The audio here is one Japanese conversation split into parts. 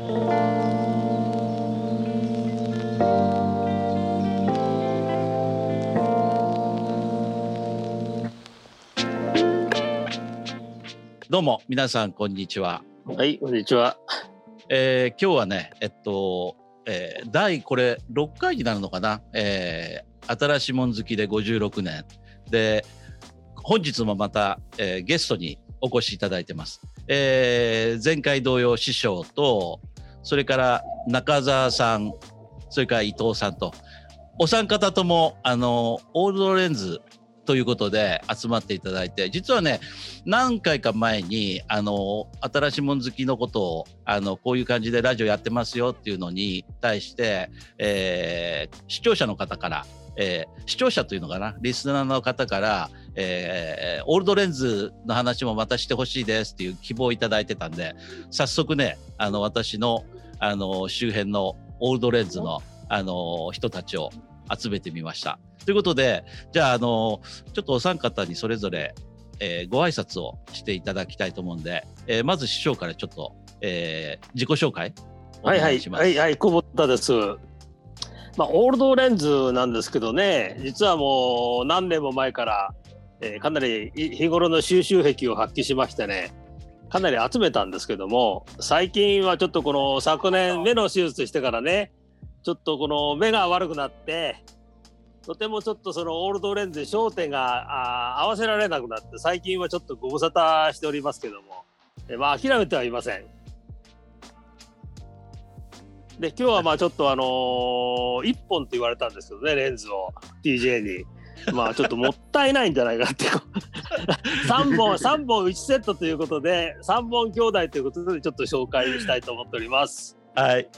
どうも皆さんこんにちは。はい、こんにちは。えー今日はねえっと、えー第これ6回になるのかな、えー新しいもん好きで56年で本日もまた、えーゲストにお越しいただいてます。えー前回同様師匠とそれから中澤さんそれから伊藤さんと。お三方ともあのオールドレンズということで集まっていただいて実はね何回か前にあの新しいもん好きのことをあのこういう感じでラジオやってますよっていうのに対して、えー視聴者の方から、えー視聴者というのかなリスナーの方から、えーオールドレンズの話もまたしてほしいですっていう希望をいただいてたんで早速ねあの私のあの周辺のオールドレンズのあの人たちを集めてみました。ということでじゃああのちょっとお三方にそれぞれ、えーご挨拶をしていただきたいと思うんで、えーまず師匠からちょっと、えー自己紹介おはいはい願い。はいはい、久保田です。まあオールドレンズなんですけどね、実はもう何年も前から、えーかなり日頃の収集癖を発揮しましてね。かなり集めたんですけども最近はちょっとこの昨年目の手術してからねちょっとこの目が悪くなってとてもちょっとそのオールドレンズ焦点があ合わせられなくなって最近はちょっとご無沙汰しておりますけども、えまあ諦めてはいません。で今日はまあちょっとあのー、1本って言われたんですけどねレンズを TJ に。まあちょっともったいないんじゃないかってこう 3本3本1セットということで3本兄弟ということでちょっと紹介したいと思っております。はい。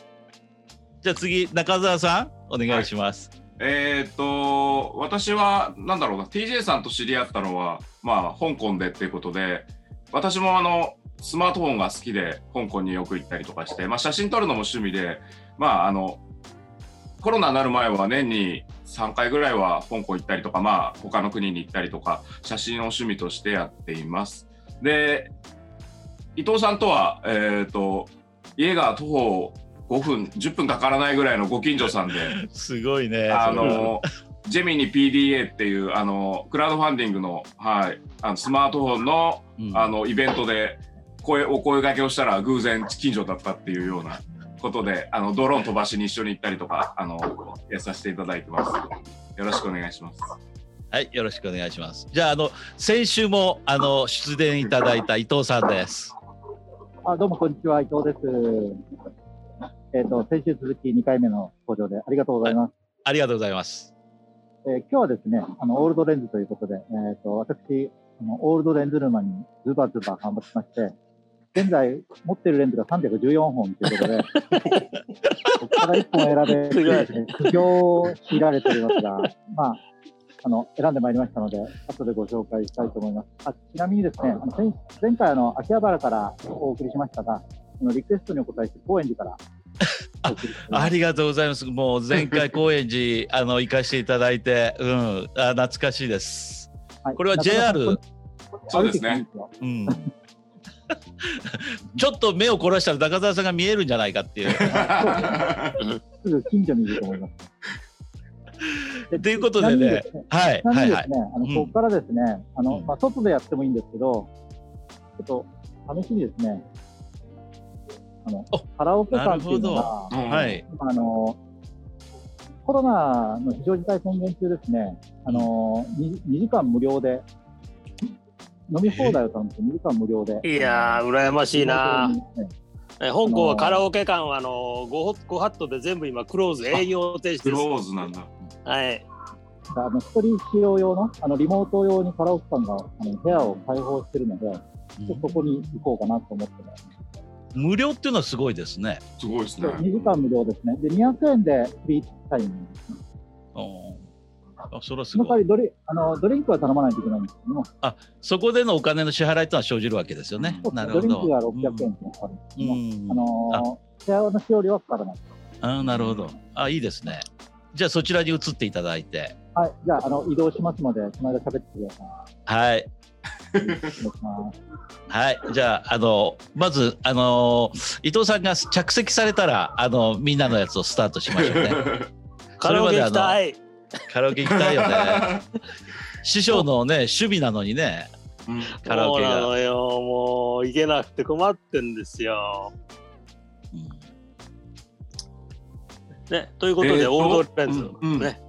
じゃあ次中澤さんお願いします。えーっと私はなんだろうな TJ さんと知り合ったのはまあ香港でっていうことで私もあのスマートフォンが好きで香港によく行ったりとかして、まあ、写真撮るのも趣味でまああのコロナになる前は年に3回ぐらいは香港行ったりとかまあ他の国に行ったりとか写真を趣味としてやっています。で伊藤さんとはえーっと家が徒歩5分10分かからないぐらいのご近所さんで。すごいね。あの ジェミニ PDA っていうあのクラウドファンディングの,、はい、あのスマートフォンの,、うんあのイベントで声お声掛けをしたら偶然近所だったっていうようなことであのドローン飛ばしに一緒に行ったりとかあのやらさせていただいてます。よろしくお願いします。はい、よろしくお願いします。じゃあ、あの、先週も、あの、出演いただいた伊藤さんです。あどうもこんにちは、伊藤です。えっ、と、先週続き2回目の登場でありがとうございます。ありがとうございます。えー今日はですね、あの、オールドレンズということで、えっ、と、私、あのオールドレンズ沼にズバズバ頑張ってまして、現在持ってるレンズが314本ということで、ここから1本選べすごいですね、苦行を強いられておりますが、まあ、あの、選んでまいりましたので、後でご紹介したいと思います。あちなみにですね、あの前前回、あの、秋葉原からお送りしましたが、そのリクエストにお答えして、高円寺からお送りしておりますありがとうございます。もう前回高円寺、あの、行かせていただいて、うん、あ懐かしいです。はいこれは JR そうですね。うん。ちょっと目を凝らしたら中澤さんが見えるんじゃないかっていう。すぐ近所にいると思います。ということでねはい、はい、はいあのうんここからですね、あの、うんまあ、外でやってもいいんですけど、ちょっと試しにですね、あのお、カラオケ館っていうのなが、うんはい。今あの、コロナの非常事態宣言中ですね、あの、2, 2時間無料で、飲み放題を頼むと2時間無料で。いやー羨ましいなねえ香港はカラオケ館はあのごごハットで全部今クローズ営業停止クです。ローズなんだ。はい。あの、一人使用用の、あの、リモート用にカラオケ館が、あの、部屋を開放してるので、ちょっとそこに行こうかなと思ってます。無料っていうのはすごいですね。すごいですね。2時間無料ですね。で、200円でフリータイムですね。うんあそれはすその代わごい。りドリあのドリンクは頼まないといけないんですけども、そこでのお金の支払いというのは生じるわけですよね。なるほど。ドリンクが600円ってかかるんですけども、うんあのー、シェアの使用料はかからない。あなるほど。あいいですね。じゃあそちらに移っていただいて。はい、じゃあ、あの移動しますので、その間喋ってください。はい。はい、じゃあ、あの、まず、あの、伊藤さんが着席されたら、あの、みんなのやつをスタートしましょうね。カラオケ行きたい。カラオケ行きたいよね。師匠のね、守備なのにね、うんカラオケが。そうなのよ。もう行けなくて困ってんですよ。うんね、ということで、えーとオールドレンズ、うんうんね、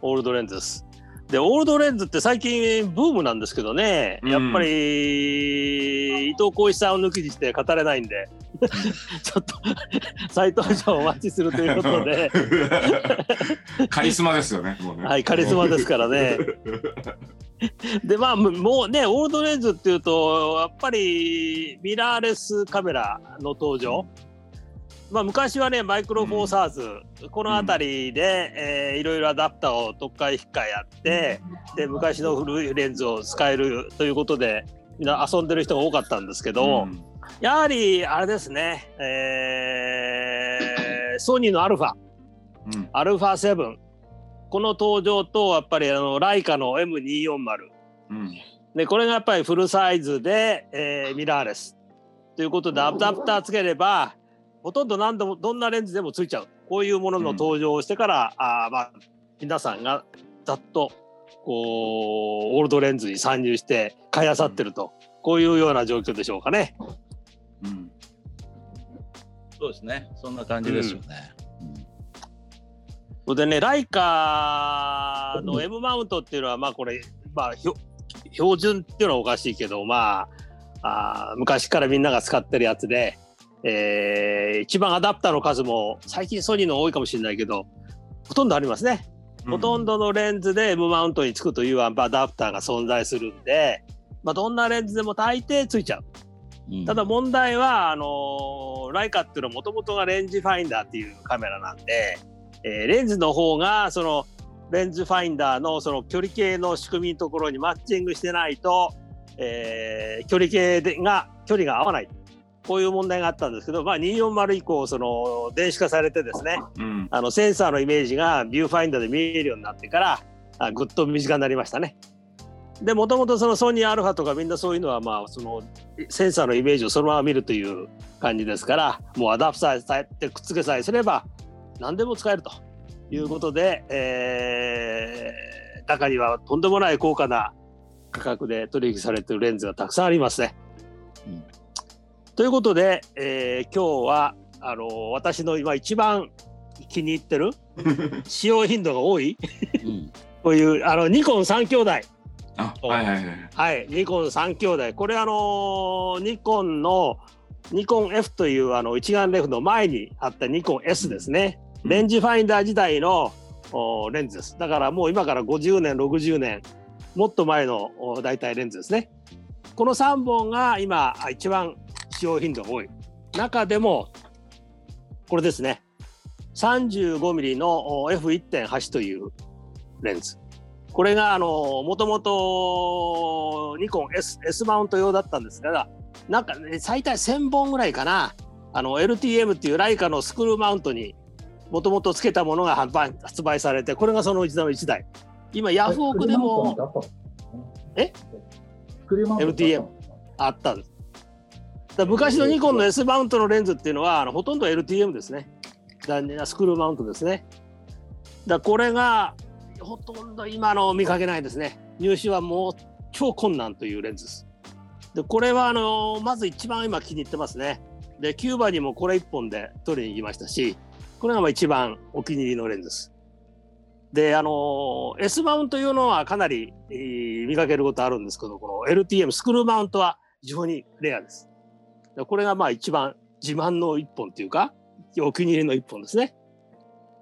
オールドレンズです。で、オールドレンズって最近ブームなんですけどね、うんやっぱり伊藤浩一さんを抜きにして語れないんで、ちょっと再登場お待ちするということで、カリスマですよね。ねはい、カリスマですからね。で、まあ、もうね、オールドレンズっていうと、やっぱりミラーレスカメラの登場。まあ、昔はね、マイクロフォーサーズ、この辺りで、えーいろいろアダプターを特化引っかやって、で、昔の古いレンズを使えるということで、みんな遊んでる人が多かったんですけど、うん。やはり、あれですね、えーソニーのアルファ、うん。アルファ7この登場とやっぱりあのライカの M240 うん。でこれがやっぱりフルサイズで、えーミラーレス。ということでアダプターつければほとんど何でもどんなレンズでもついちゃうこういうものの登場をしてから、あーまあ皆さんがざっとこうオールドレンズに参入して買い漁ってると、こういうような状況でしょうかね。うんそうですね。そんな感じですよね。それでねライカの M マウントっていうのはまあこれまあ標準っていうのはおかしいけどまああー昔からみんなが使ってるやつで、えー一番アダプターの数も最近ソニーの多いかもしれないけどほとんどありますね。ほとんどのレンズで M マウントにつくというアダプターが存在するんで、まあ、どんなレンズでも大抵ついちゃう。うんただ問題はあのーライカっていうのはもともとがレンジファインダーっていうカメラなんで、えーレンズの方がそのレンズファインダーのその距離計の仕組みのところにマッチングしてないと、えー距離計でが距離が合わないこういう問題があったんですけど、まあ、240以降その電子化されてですねうんあのセンサーのイメージがビューファインダーで見えるようになってからあぐっと身近になりましたね。でもともとそのソニーアルファとかみんなそういうのはまあそのセンサーのイメージをそのまま見るという感じですからもうアダプターさえてくっつけさえすれば何でも使えるということで、えー中にはとんでもない高価な価格で取引されているレンズがたくさんありますね。うんということで、えー今日はあの私の今一番気に入ってる 使用頻度が多いうん。こういうあのニコン3兄弟。あはいはいはいはい。ニコン3兄弟。これあのニコンのニコン F というあの一眼レフの前にあったニコン S ですね。レンジファインダー時代のおレンズです。だからもう今から50年60年もっと前のお大体レンズですね。この3本が今あ一番使用頻度が多い。中でもこれですね。35mm のお F1.8 というレンズ。これがあのもともとニコン S, S マウント用だったんですがなんか、ね、最大1000本ぐらいかな。あの LTM っていうライカのスクールマウントにもともとつけたものが発売されてこれがそのうちの1台。今ヤフオクでもえ？LTM あったんですだ昔のニコンの S マウントのレンズっていうのはあのほとんど LTM ですね。残念なスクールマウントですね。だこれがほとんど今の見かけないですね。入手はもう超困難というレンズです。でこれはあのまず一番今気に入ってますね。でキューバにもこれ1本で取りに行きましたしこれがまあ一番お気に入りのレンズです。であの S マウントいうのはかなり、えー見かけることあるんですけどこの LTM スクールマウントは非常にレアです。でこれがまあ一番自慢の一本っていうかお気に入りの一本ですね。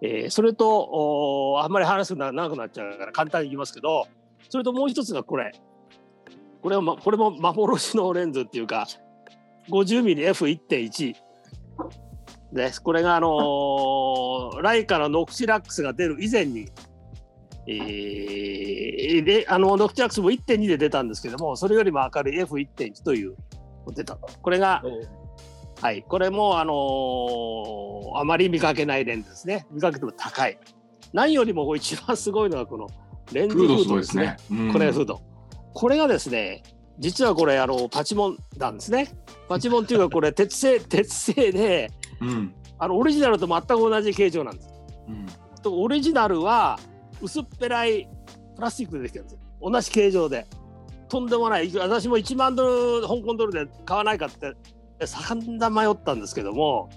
えーそれとあんまり話すのが長くなっちゃうから簡単に言いますけどそれともう一つがこれ。これは、ま、これも幻のレンズっていうか 50mmF1.1 です。これがあのーライカのノクシラックスが出る以前に、えーであのノクシラックスも1.2で出たんですけどもそれよりも明るい F1.1 という出たこれがはい、これも、あのーあまり見かけないレンズですね。見かけても高い。何よりも一番すごいのはこのレンズフードですすね。。うんこれフード。これがですね、実はこれあのパチモンなんですね。パチモンっていうかこれ 鉄製鉄製でうん。あのオリジナルと全く同じ形状なんです。うん。とオリジナルは薄っぺらいプラスチックでできてるんですよ。同じ形状で。とんでもない。私も1万ドル、香港ドルで買わないかって、散々迷ったんですけども、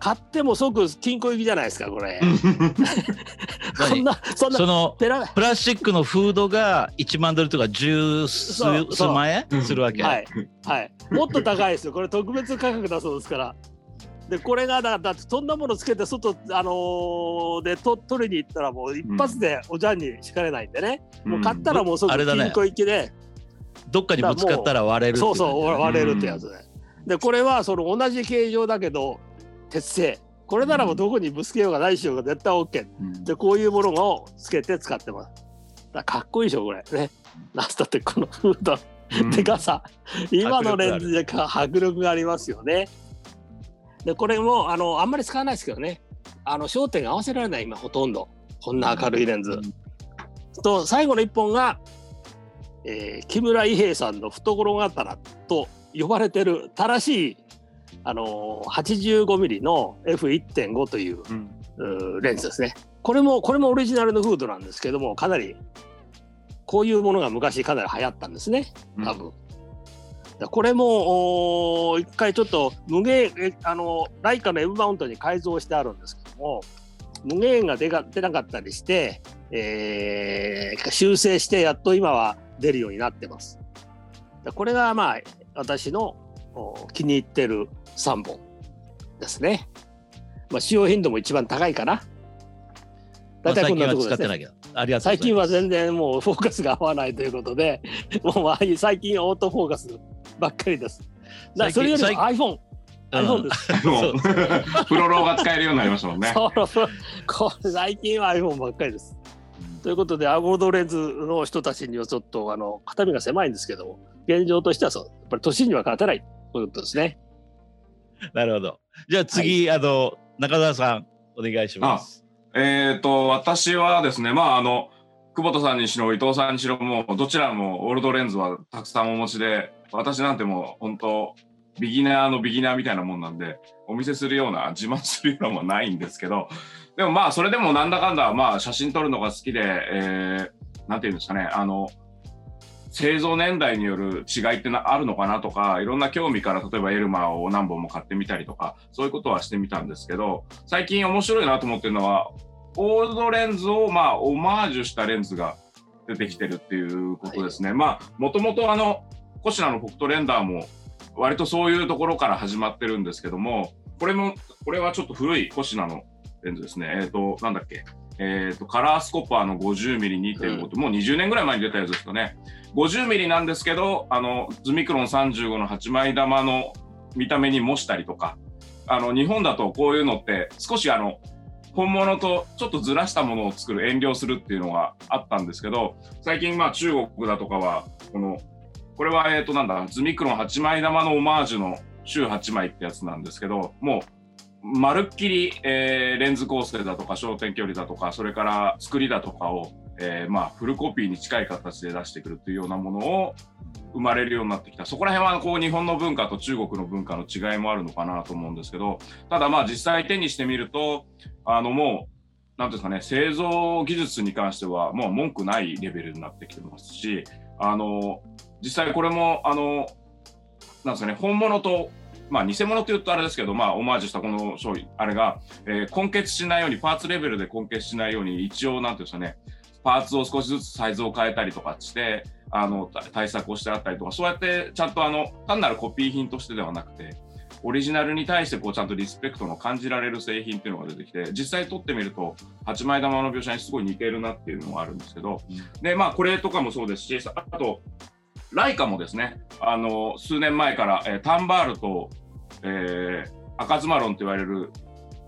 買っても即金庫行きじゃないですか、これ。そんな、そんなそ、のプラスチックのフードが1万ドルとか十数万円うんするわけ？はい、はい。もっと高いですよ。これ特別価格だそうですから。で、これがだ、だってそんなものつけて外、あのーでと取りに行ったらもう一発でおじゃんに敷かれないんでね。もう買ったらもう即金庫行きで、どっかにぶつかったら割れるっていそうそうね割れるってやつで。でこれはその同じ形状だけど鉄製。これならもうどこにぶつけようがないしようが絶対 OK うん。でこういうものをつけて使ってます。だかっこいいでしょこれ。ね。なんつってこのフード。うん。でかさ、今のレンズでか迫力がありますよね。でこれもあのあんまり使わないですけどね。あの焦点が合わせられない今ほとんど。こんな明るいレンズ。と最後の一本が、えー木村伊兵衛さんの懐刀と呼ばれてる正しい、あのー、85mm の F1.5 といううんうーレンズですね。これもこれもオリジナルのフードなんですけどもかなりこういうものが昔かなり流行ったんですね多分。だこれも一回ちょっと無限えあのライカの M マウントに改造してあるんですけども無限が出が出なかったりして、えー修正してやっと今は出るようになってます。だこれがまあ私のお気に入ってる3本ですね。まあ、使用頻度も一番高いかな。まあ大体こんなところですね最。近は全然もうフォーカスが合わないということで、もうまあ最近オートフォーカスばっかりです。それよりも最 iPhone、iPhone です。もう プロローが使えるようになりましたもんね。そうこれ最近は iPhone ばっかりです。ということで、アゴードレンズの人たちにはちょっとあの肩身が狭いんですけども、現状としてはそう、やっぱり年には勝てないということですね。なるほど。じゃあ次、あの中澤さんお願いします。えっ、と、私はですね、まあ、あの、久保田さんにしろ、伊藤さんにしろ、もう、どちらもオールドレンズはたくさんお持ちで、私なんてもう、本当ビギナーのビギナーみたいなもんなんで、お見せするような、自慢するようなもんはないんですけど、でもまあ、それでもなんだかんだ、まあ、写真撮るのが好きで、えー、なんていうんですかね、あの、製造年代による違いってなあるのかなとか、いろんな興味から、例えばエルマーを何本も買ってみたりとか、そういうことはしてみたんですけど、最近面白いなと思ってるのは、オールドレンズをまあオマージュしたレンズが出てきてるっていうことですね。まあもともとあのコシナのフォクトレンダーも割とそういうところから始まってるんですけども、これもこれはちょっと古いコシナのレンズですね。えっ、となんだっけ。えっ、とカラースコッパーの 50mm2.5 と、もう20年ぐらい前に出たやつですかね。50mm なんですけど、あのズミクロン35の8枚玉の見た目に模したりとか、あの日本だとこういうのって少しあの本物とちょっとずらしたものを作る遠慮するっていうのがあったんですけど最近まあ中国だとかはこのこれはえっとなんだズミクロン8枚玉のオマージュの週8枚ってやつなんですけどもうまるっきり、えーレンズ構成だとか焦点距離だとかそれから作りだとかを、えーまあフルコピーに近い形で出してくるっていうようなものを生まれるようになってきた。そこら辺はこう日本の文化と中国の文化の違いもあるのかなと思うんですけどただまあ実際手にしてみるとあのもうなんですかね製造技術に関してはもう文句ないレベルになってきてますしあの実際これもあのなんですかね本物とまあ偽物って言うとあれですけど、まあ、オマージュしたこの商品、あれが、えー根結しないように、パーツレベルで根結しないように、一応、なんていうんですかね、パーツを少しずつサイズを変えたりとかして、あの対策をしてあったりとか、そうやってちゃんとあの単なるコピー品としてではなくて、オリジナルに対してこうちゃんとリスペクトの感じられる製品っていうのが出てきて、実際撮ってみると、8枚玉の描写にすごい似てるなっていうのがあるんですけど、で、まあ、これとかもそうですし、あと、ライカもですね、あの数年前から、えータンバールと、えー赤ズマロンと言われる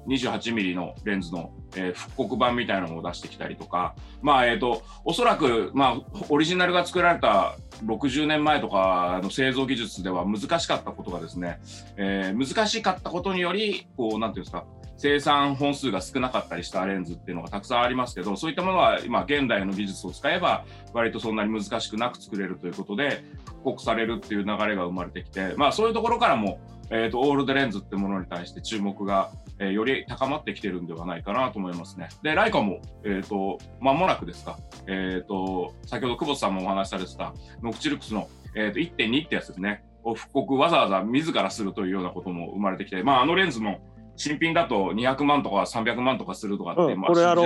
28mm のレンズの、えー復刻版みたいなのを出してきたりとか、まあえー、とおそらく、まあ、オリジナルが作られた60年前とかの製造技術では難しかったことがですね、えー難しかったことによりこうなんていうんですか生産本数が少なかったりしたレンズっていうのがたくさんありますけどそういったものは今現代の技術を使えば割とそんなに難しくなく作れるということで刻されるっていう流れが生まれてきて、まあ、そういうところからも、えーと、オールドレンズってものに対して注目が、えー、より高まってきてるんではないかなと思いますね。で、ライカも、えーと、間もなくですか、えーと、先ほど久保田さんもお話しされてたノクチルクスの、えー、と1.2ってやつですね、を復刻わざわざ自らするというようなことも生まれてきて、まあ、あのレンズも新品だと200万とか300万とかするとかって、うん、これあの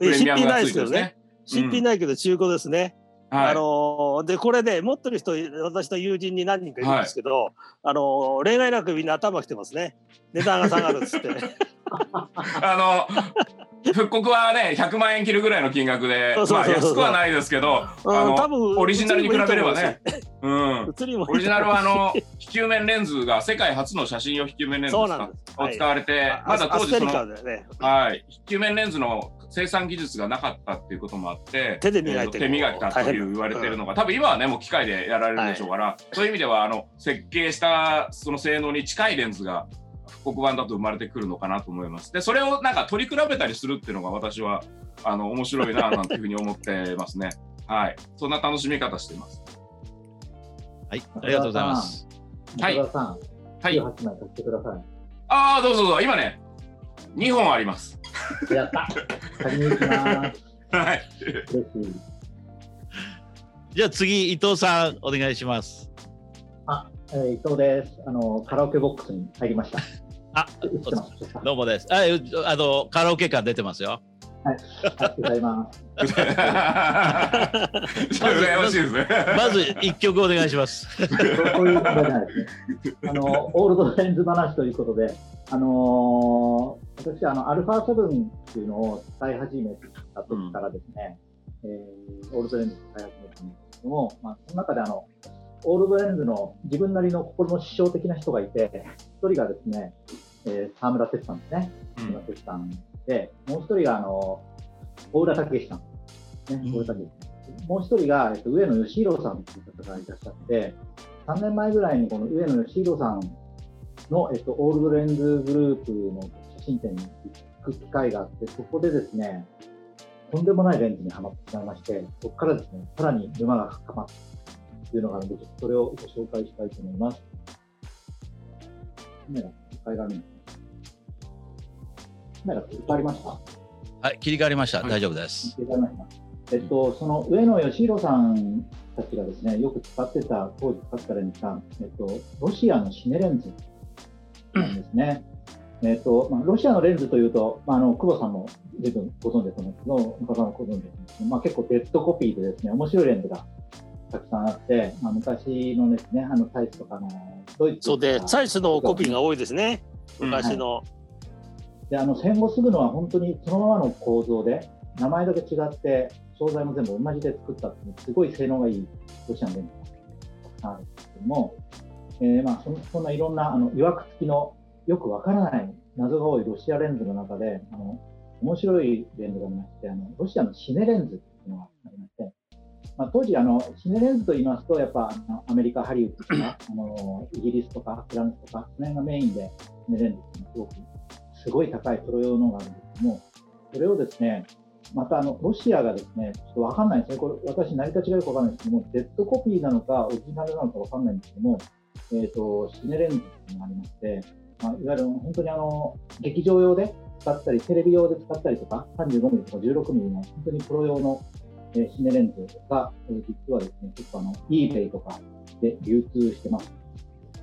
ー、新品ないですけどね。新品ないけど中古ですね。はい、あのでこれで、ね、持ってる人私の友人に何人かいるんですけど、はい、あの例外なくみんな頭きてますね。値段が下がるっつって。あの復刻はね100万円切るぐらいの金額でまあ安くはないですけど、うん、あの多分オリジナルに比べればねうん、オリジナルはあの非球面レンズが世界初の写真用非球面レンズを使われて、はい、まだ当時その、ね、はい。非球面レンズの生産技術がなかったっていうこともあって手で磨いて、手磨きだという言われてるのが、うん、多分今はねもう機械でやられるでしょうから、はい、そういう意味ではあの設計したその性能に近いレンズが復刻版だと生まれてくるのかなと思います。でそれをなんか取り比べたりするっていうのが私はあの面白いななんていうふうに思ってますね。はい、そんな楽しみ方しています。はい、ありがとうございます。はい。はい。枚貸してください。ああ、どうぞどうぞ。今ね、2本あります。やった。借りに行きます。はい。じゃあ次伊藤さんお願いします。あ、えー、伊藤です。あのカラオケボックスに入りました。あ、どうもです。あ、あのカラオケ感出てますよ。はい、ございます。まず一曲お願いします。そういうことじゃないですね。あのオールドレンズ話ということで、あのー、私あのアルファ7っていうのを使い始めた時からですね、うん、えー、オールドレンズ使い始めたんですけども、まあその中であのオールドレンズの自分なりの心の師匠的な人がいて、一人がですね、えー、沢村哲さんですね。沢村哲さんで、もう一人が、あの、大浦武さん。ね、大浦武もう一人が、えっと、上野義弘さんという方がいらっしゃって、3年前ぐらいにこの上野義弘さんの、えっと、オールドレンズグループの写真展に行く機会があって、そこでですね、とんでもないレンズにはまってしまいまして、そこからですね、さらに沼が深まったというのがあるので、それをご紹介したいと思います。カメラ、いっぱいあるんですカメラ切り替わりました？はい、切り替わりました。はい、大丈夫です。切り替わりました。えっと、その上野義弘さんたちがですね、よく使ってた、当時使ってたレンズが、えっと、ロシアのシネレンズなんですね。えっとまあ、ロシアのレンズというと、まあ、あの久保さんも随分ご存知だと思うんですけど、岡さんもご存知だと思うんですけど、まあ、結構デッドコピーでですね、面白いレンズがたくさんあって、まあ、昔のですね、あのサイズとかのドイツそうで、サイズのコピーが多いですね、昔の。はいであの戦後すぐのは本当にそのままの構造で名前だけ違って商材も全部同じで作ったっていうすごい性能がいいロシアの電気がたくさんあるんですけども、えー、まあそそんないろんなあの曰く付きのよくわからない謎が多いロシアレンズの中であの面白いレンズがありましてあのロシアのシネレンズっていうのがありまして、まあ、当時あのシネレンズと言いますとやっぱアメリカハリウッドとかあのイギリスとかフランスとかその辺がメインでシネレンズっていうのはすごくすごい高いプロ用のがあるんですけども、それをですね、またあのロシアがですね、ちょっとわかんないですね、これ私、成り立ちがよくわかんないですけども、デッドコピーなのか、オリジナルなのかわかんないんですけども、えーと、シネレンズっていうのがありまして、まあ、いわゆる本当にあの劇場用で使ったり、テレビ用で使ったりとか、35ミリとか16ミリの本当にプロ用の、え、シネレンズが、えー、実はですね、結構あの eBay とかで流通してます。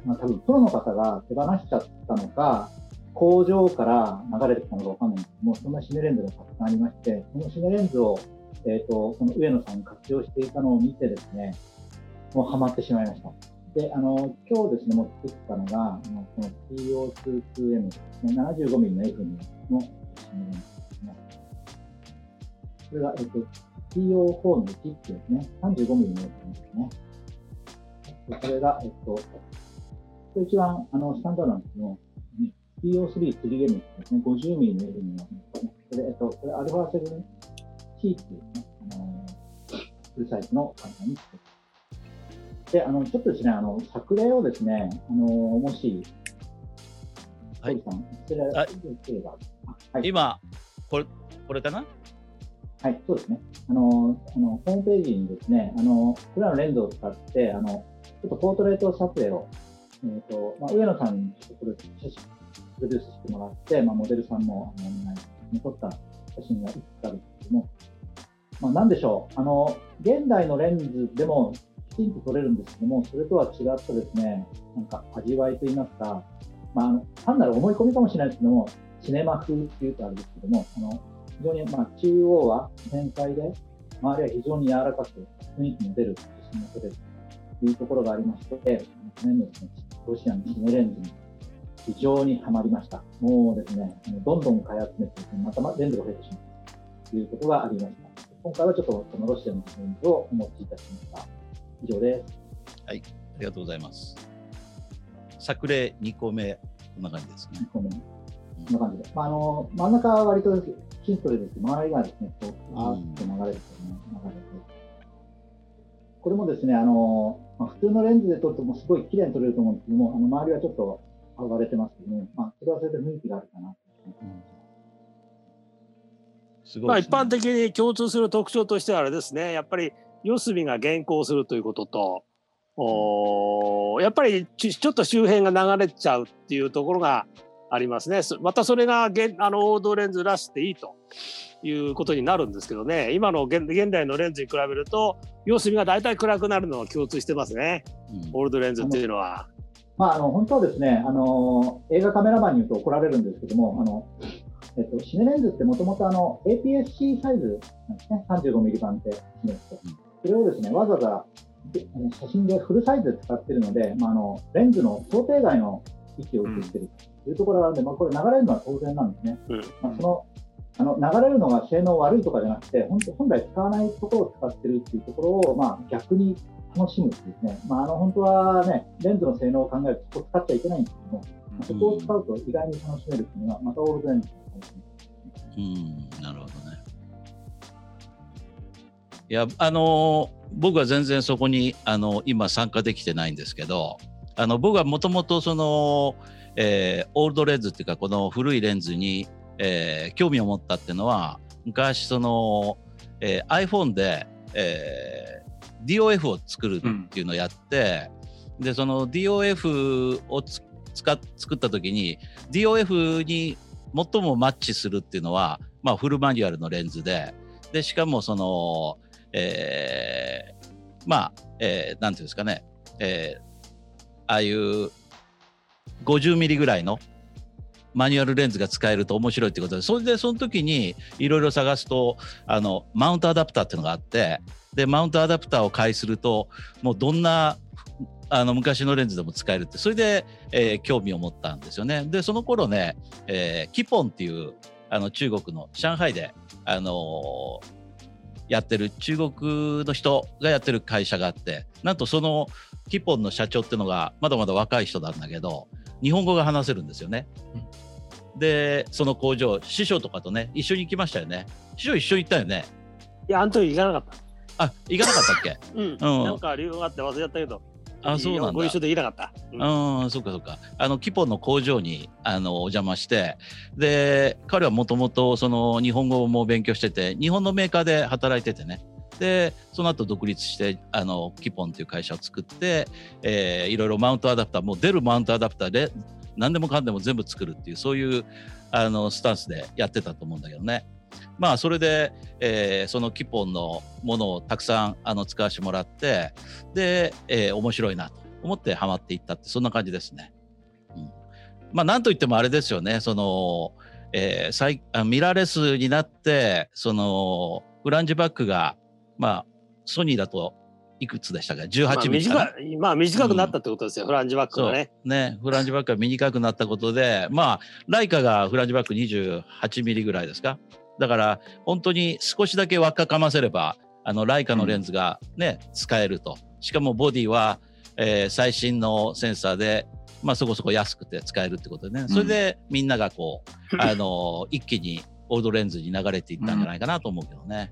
まあ、多分プロの方が手放しちゃったのか、工場から流れてきたのかわかんないんですけども、そんなシネレンズがたくさんありまして、そのシネレンズを、え、ー、と、この上野さんが活用していたのを見てですね、もうハマってしまいました。で、あの、今日ですね、持ってきたのが、この TO22M ですね、75mm の F2 のシネレンズですね。これが、えっ、ー、と、TO4 の1ってですね、35mm の F2 ですね。これが、えっと、一番あのスタンダードなんですけど、PO3 3M ですね、50ミリの L になりますね。それ、えっと、これ α7C っていうね、あのフルサイズのカメラにしてで、あの、ちょっとですね、あの、作例をですね、あの、もし、はい。さん、はい、今、これ、これかな？はい、そうですね。あの、あのホームページにですね、あの、これらのレンズを使って、あの、ちょっとポートレート撮影を、えっ、と、まあ、上野さんにちょっとこれ、写真、プロデュースしてもらって、まあ、モデルさんも、あの、お願いに撮った写真がいくつかあるんですけども、まあ、なんでしょう？あの、現代のレンズでもきちんと撮れるんですけども、それとは違ったですね、なんか味わいといいますか、まあ、の単なる思い込みかもしれないですけども、シネマ風っていうとあれですけども、あの非常にまあ中央は繊細で、周りは非常に柔らかく、雰囲気の出る写真が撮れるというところがありまして、去年のですね、ロシアのシネレンズに非常にはまりました。もうですね、どんどん買い集めてまたまレンズが増えてしまうということがありました。今回はちょっとこのロシアのレンズをお持ちいたしました。以上です。ありがとうございます。作例2個目、こんな感じですね。ごめんこんな感じで。まあ、あの、真ん中は割とシンプルですけど、周りがですね、こう、あーっと流れるとね、流れで。これもですね、あの、まあ、普通のレンズで撮るともうすごい綺麗に撮れると思うんですけども、あの周りはちょっと剥がれてますけども、まあ、それはそれで雰囲気があるかな。まあ、すごいですね、一般的に共通する特徴としてはあれですね、やっぱり四隅が減光するということと、おーやっぱりちちょっと周辺が流れちゃうっていうところがありますね。そまたそれが現あのオールドレンズらしくていいということになるんですけどね、今の現現代のレンズに比べると、四隅が大体暗くなるのは共通してますね、うんオールドレンズっていうのは。まあ、あの本当はですね、あの映画カメラマンに言うと怒られるんですけども、あのえっと、シネレンズってもともと APS-C サイズなんですね、35ミリ版ってシネって。それをですね、わざわざ写真でフルサイズで使っているので、まあ、あのレンズの想定外の位置を映しているというところがあるので、まあ、これ流れるのは当然なんですね。うんまあ、そのあの流れるのが性能悪いとかじゃなくて、本当本来使わないところを使ってるっていうところを、まあ、逆に楽しむっていうね、まあ、あの本当はね、レンズの性能を考えるとそこ使っちゃいけないんですけども、まあそこを使うと意外に楽しめるっていうのは、またオールドレンズの楽しみうん、なるほどね。いや、あのー僕は全然そこに、あの今参加できてないんですけど、あの僕はもともとその、えーオールドレンズっていうか、この古いレンズに、えー興味を持ったっていうのは、昔その、えー iPhone で、えー DOF を作るっていうのをやって、で、その DOF をつ使っ作った時に、DOF に最もマッチするっていうのは、まあ、フルマニュアルのレンズで、で、しかもその、えーまあ、えーなんていうんですかね、えーああいう50ミリぐらいのマニュアルレンズが使えると面白いってことで、それでその時にいろいろ探すと、あの、マウントアダプターっていうのがあって、で、マウントアダプターを介すると、もうどんな、あの昔のレンズでも使えるって、それで、えー興味を持ったんですよね。で、その頃ね、えーキポンっていうあの中国の上海で、あのーやってる中国の人がやってる会社があってなんとそのキポンの社長っていうのがまだまだ若い人なんだけど日本語が話せるんですよね。でその工場師匠とかとね一緒に行きましたよね。師匠一緒に行ったよね。いや、あの時行かなかった。あ行かなかったっけ？うん。うんなんか理由があって忘れちゃったけど。あそうなんだご一緒できなかった。うんうん、そっかそっか。あの、キポンの工場に、あの、お邪魔して、で、彼はもともと、その、日本語も勉強してて、日本のメーカーで働いててね。で、その後独立して、あの、キポンという会社を作って、えーいろいろマウントアダプター、もう出るマウントアダプターで、何でもかんでも全部作るっていう、そういう、あの、スタンスでやってたと思うんだけどね。まあ、それで、えーそのキポンのものをたくさん、あの、使わせてもらって、で、えー面白いなと思ってハマっていったってそんな感じですね。うん、まあなんといってもあれですよねその、えー最あミラーレスになってそのフランジバックがまあソニーだといくつでしたか？まあ18ミリかな、短いまあ短くなったってことですよ、フランジバックがね。ねフランジバックが短くなったことでまあライカがフランジバック28ミリぐらいですか？だから本当に少しだけ輪っかかませればあのライカのレンズがね、使えると。しかもボディは、えー最新のセンサーで、まあ、そこそこ安くて使えるってことでね。それでみんながこう、あの一気にオールドレンズに流れていったんじゃないかなと思うけどね。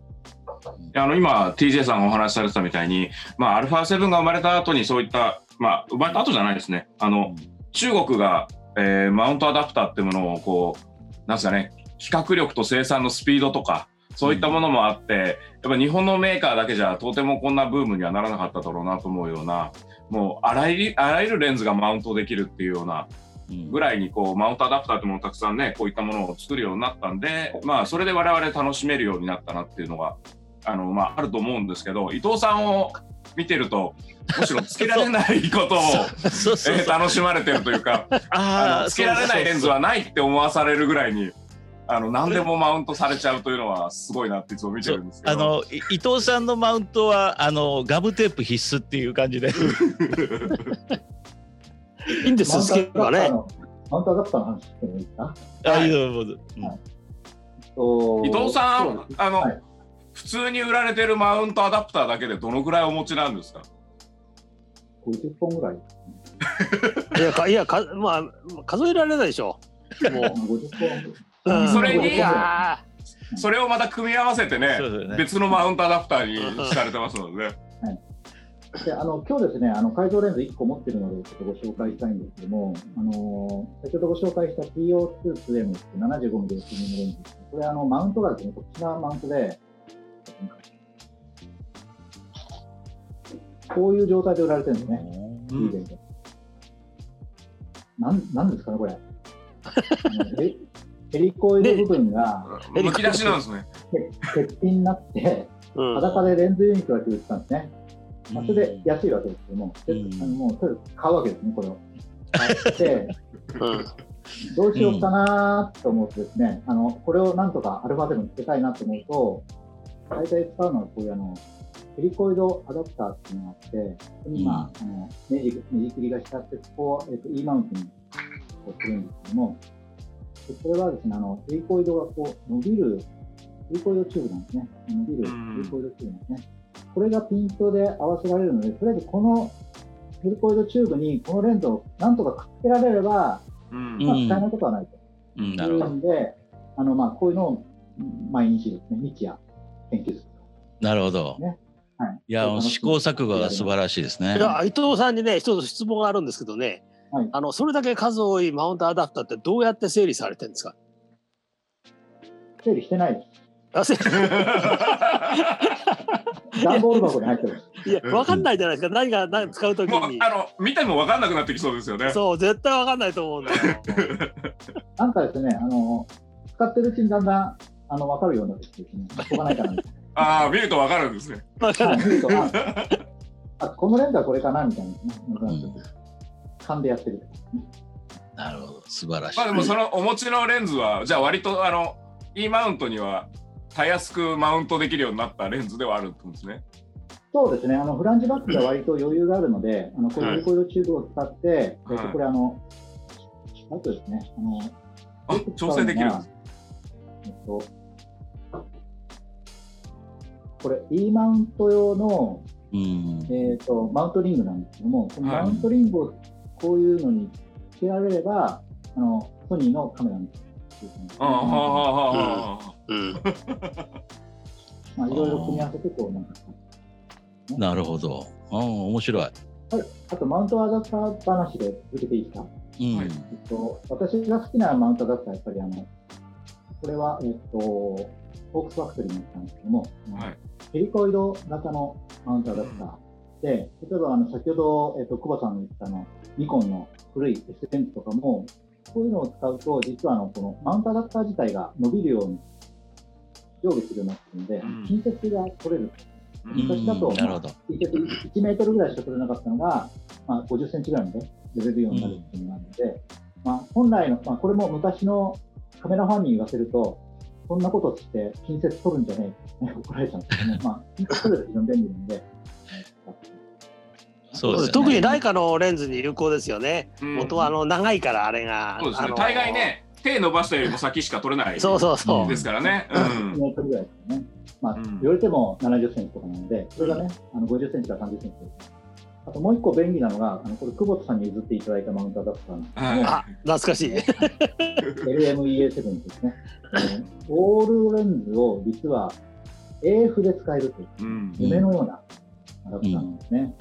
あの今 TJ さんがお話しされてたみたいに、まあ、α7 が生まれた後にそういった、まあ、生まれた後じゃないですね。あの中国が、えーマウントアダプターってものをこうなんすかね企画力と生産のスピードとかそういったものもあって、やっぱ日本のメーカーだけじゃとてもこんなブームにはならなかっただろうなと思うような、もうあらゆるあらゆるレンズがマウントできるっていうようなぐらいにこうマウントアダプターってものをたくさんねこういったものを作るようになったんでまあそれで我々楽しめるようになったなっていうのがあの、まあ、あると思うんですけど伊藤さんを見てるとむしろつけられないことを そうそうえー楽しまれてるというかああのつけられないレンズはないって思わされるぐらいにあの何でもマウントされちゃうというのはすごいなっていつも見てるんですけど。あのい伊藤さんのマウントはあのガムテープ必須っていう感じで。いいんですよ、好きはね。マウントアダプターの話してもいいですか？あい伊藤さん、あの、はい普通に売られてるマウントアダプターだけでどのぐらいお持ちなんですか？50本ぐらい。いや、かいやかまあ、数えられないでしょ。も50本。う。それにいやそれをまた組み合わせてねね別のマウントアダプターにされてますので、ね、であの今日ですね、あの改造レンズ1個持ってるので、ちょっとご紹介したいんですけども、あの先ほどご紹介した TO2-2M って 75mm のレンズです。これあの、マウントがですね、特殊なマウントで、こういう状態で売られてるんですね、うんなんなんですかね、これ。ヘヘリコイド部分がむき出しなんですね。欠品になって、うん裸でレンズユニットだけ売ってたんですね。まあ、それで安いわけですけども、でうんあのもうとりあえず買うわけですね、これを。買って、うんどうしようかなと思ってですね、あのこれをなんとかアルファでもつけたいなと思うと、大体使うのはこういうあのヘリコイドアダプターっていうのがあって、ここに、まああのネジネジ切りがしてあって、ここを、えっと E マウントにこうするんですけども、でこれはですね、あのヘリコイドがこう伸びる、ヘリコイドチューブなんですね。伸びるうん。ヘリコイドチューブなんですね。これがピントで合わせられるので、とりあえずこのヘリコイドチューブにこのレンズをなんとかくっつけられれば、うん。まあ、使えないことはないと。うんなるほど。で、あのまあこういうのを毎日ですね、日夜研究するなるほど。ね。はい。いや試行錯誤が素晴らしいですね。いや伊藤さんにね一つ質問があるんですけどね、はい。あのそれだけ数多いマウントアダプターってどうやって整理されてるんですか？整理してないです。段ボール箱に入ってる。いや分かんないじゃないですか。何が何使うときに。もうあの見ても分かんなくなってきそうですよね。そう絶対分かんないと思うんだよなんかですね、あの使ってるうちにだんだんあの分かるようになってきてですね、しょうがないかな。みたいああ見ると分かるんですね。ああこのレンズはこれかなみたいなですね。なんでやってる。なるほど素晴らしいまあでもそのお持ちのレンズはじゃあ割とあの E マウントにはたやすくマウントできるようになったレンズではあるってことですね。そうですね、あのフランジバックが割と余裕があるので、あのこういうコイドチューブを使って、はいえっとこれあの、あとですね、あのあ調整できるんです。えっと、これ E マウント用の、うん。えっとマウントリングなんですけども、このはいマウントリングをこういうのにつけられれば、あのソニーのカメラにああはあはあはあ。うん。まあ、いろいろ組み合わせてこうなんかなるほど。あ面白い。あとマウントアダプター話で続けていいですか？うん。はいえっと、私が好きなマウントだったらやっぱりあの、これは、えっと、フォークスファクトリーになったんですけども、はい。ヘリコイド型のマウントアダプターで、例えばあの先ほど、えっと、久保さんの言ったあのニコンの古い S レンズとかも、こういうのを使うと、実はあのこのマウントアダプター自体が伸びるように上下するようになってるので、うん。近接が取れる。うん。昔だと、なるほど。1メートルぐらいしか取れなかったのが、まあ、50センチぐらいまで出れるようになるっていうのがあるので、まあ、本来の、まあ、これも昔のカメラファンに言わせると、そんなことして近接取るんじゃねえって、ね、怒られたんですけどね、まあ、近接取れると非常に便利なんで、そうですよね特にライカのレンズに有効ですよね。うん元はあの長いからあれが。そうですねあの大概。ね手伸ばしたよりも先しか取れないそうそうそう。ですからね。1メートルぐらいですよね。まあうん、言われても70センチとかなので、それがね、あの50センチから30センチです。あともう一個便利なのが、あのこれ、久保田さんに譲っていただいたマウントアダプターなんですけども、あ懐かしい。LMEA7 ですね。あのオールレンズを実は AF で使えるといううん夢のようなアダプターなんですね。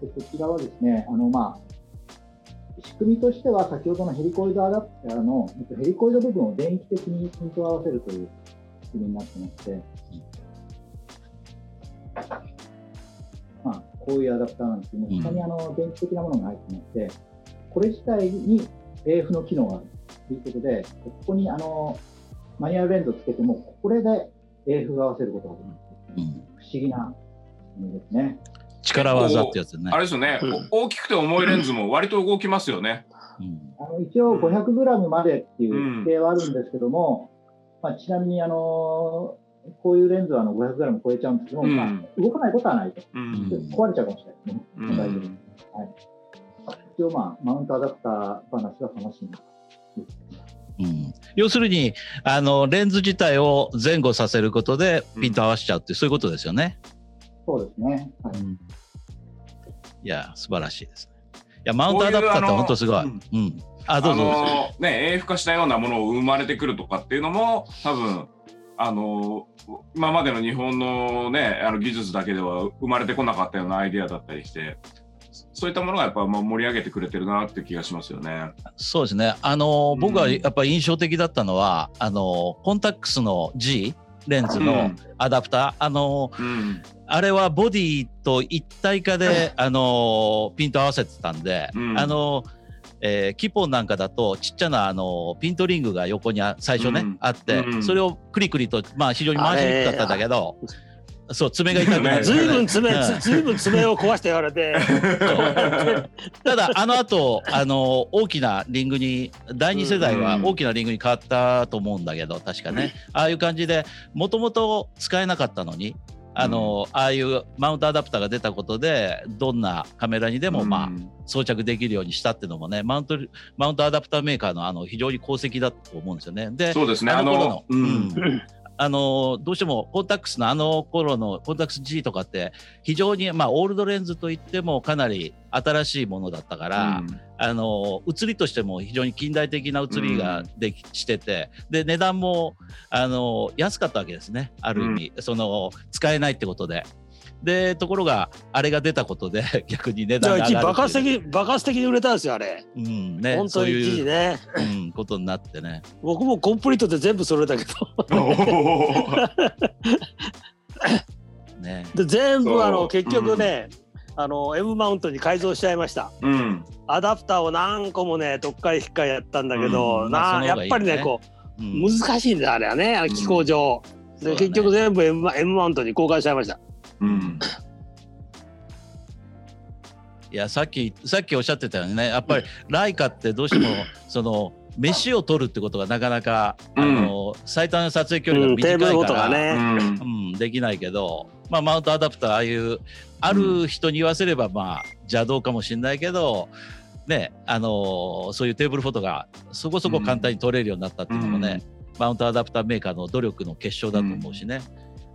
でこちらはですね、あのまあ、仕組みとしては先ほどのヘリコイドアダプターのえっとヘリコイド部分を電気的にピントを合わせるという仕組みになってまして、まあ、こういうアダプターなんですけど下にあの電気的なものが入ってまして、これ自体に AF の機能があるということで、ここにあのマニュアルレンズをつけても、これで AF が合わせることができる。不思議なものですね。力技ってやつね。あ。れですよね、うん。お大きくて重いレンズも割と動きますよね。うん。あの一応うん。500g までっていう規定はあるんですけども、まあ、ちなみにあのこういうレンズはあの 500g 超えちゃうんですけども、うんまあ、動かないことはないと。うんで壊れちゃうかもしれないですね。うん大丈夫一応、まあ、マウントアダプター話は楽しみうん要するにあのレンズ自体を前後させることでピント合わせちゃうっていう、そういうことですよね。そうですね。はいいや素晴らしいですね。いやマウントアダプターって本当すごい。こうういうあん。あどうぞどうぞ。のね AF 化したようなものを生まれてくるとかっていうのも多分あの今までの日本のねあの技術だけでは生まれてこなかったようなアイデアだったりしてそういったものがやっぱまあ盛り上げてくれてるなって気がしますよね。そうですね。あのうん。僕はやっぱり印象的だったのはあのコンタックスの G レンズのアダプター、あのうん。あれはボディと一体化で、あのピント合わせてたんで、うん。あのえーキポンなんかだとちっちゃなあのピントリングが横にあ最初ね、うん。あって、うん。それをクリクリとまあ非常に回しにくかったんだけどそう爪が痛くなる、ずいぶん爪、うん。ずいぶん爪を壊して言われて、ただあの後あの大きなリングに第二世代はうん大きなリングに変わったと思うんだけど確かね。ああいう感じでもともと使えなかったのにあの、ああいうマウントアダプターが出たことでどんなカメラにでもまあ、うん装着できるようにしたっていうのもねマウントマウントアダプターメーカーのあの非常に功績だと思うんですよね。でそうですね。あの、うんあのどうしてもコンタックスのあの頃のコンタックス G とかって非常にまあオールドレンズといってもかなり新しいものだったから、あの写りとしても非常に近代的な写りができ、しててで値段もあの安かったわけですねある意味、その使えないってことで。でところがあれが出たことで 逆に値じゃあ一段が上がる爆発っていう的爆発的に売れたんですよあれ。うんね、本当にそういう、一時ね。うん、ことになってね。僕もコンプリートで全部揃えたけど、ねで全部あの結局ね、あの M マウントに改造しちゃいました。うんアダプターを何個もね、どっかり引っかやったんだけど、うんまあなねやっぱりね、こう、うん難しいんだ、あれはね、あの機構上。で、ね結局全部 M, M マウントに交換しちゃいました。うん。いやさっきさっきおっしゃってたようにね。やっぱりライカってどうしても その飯を取るってことがなかなか、うん。あの最短の撮影距離が短いから、ごとがうね。ん。うん、できないけど、まあ、マウントアダプターああいうある人に言わせればまあ邪道かもしれないけど、ねあのそういうテーブルフォトがそこそこ簡単に撮れるようになったっていうのもね、マウントアダプターメーカーの努力の結晶だと思うしね、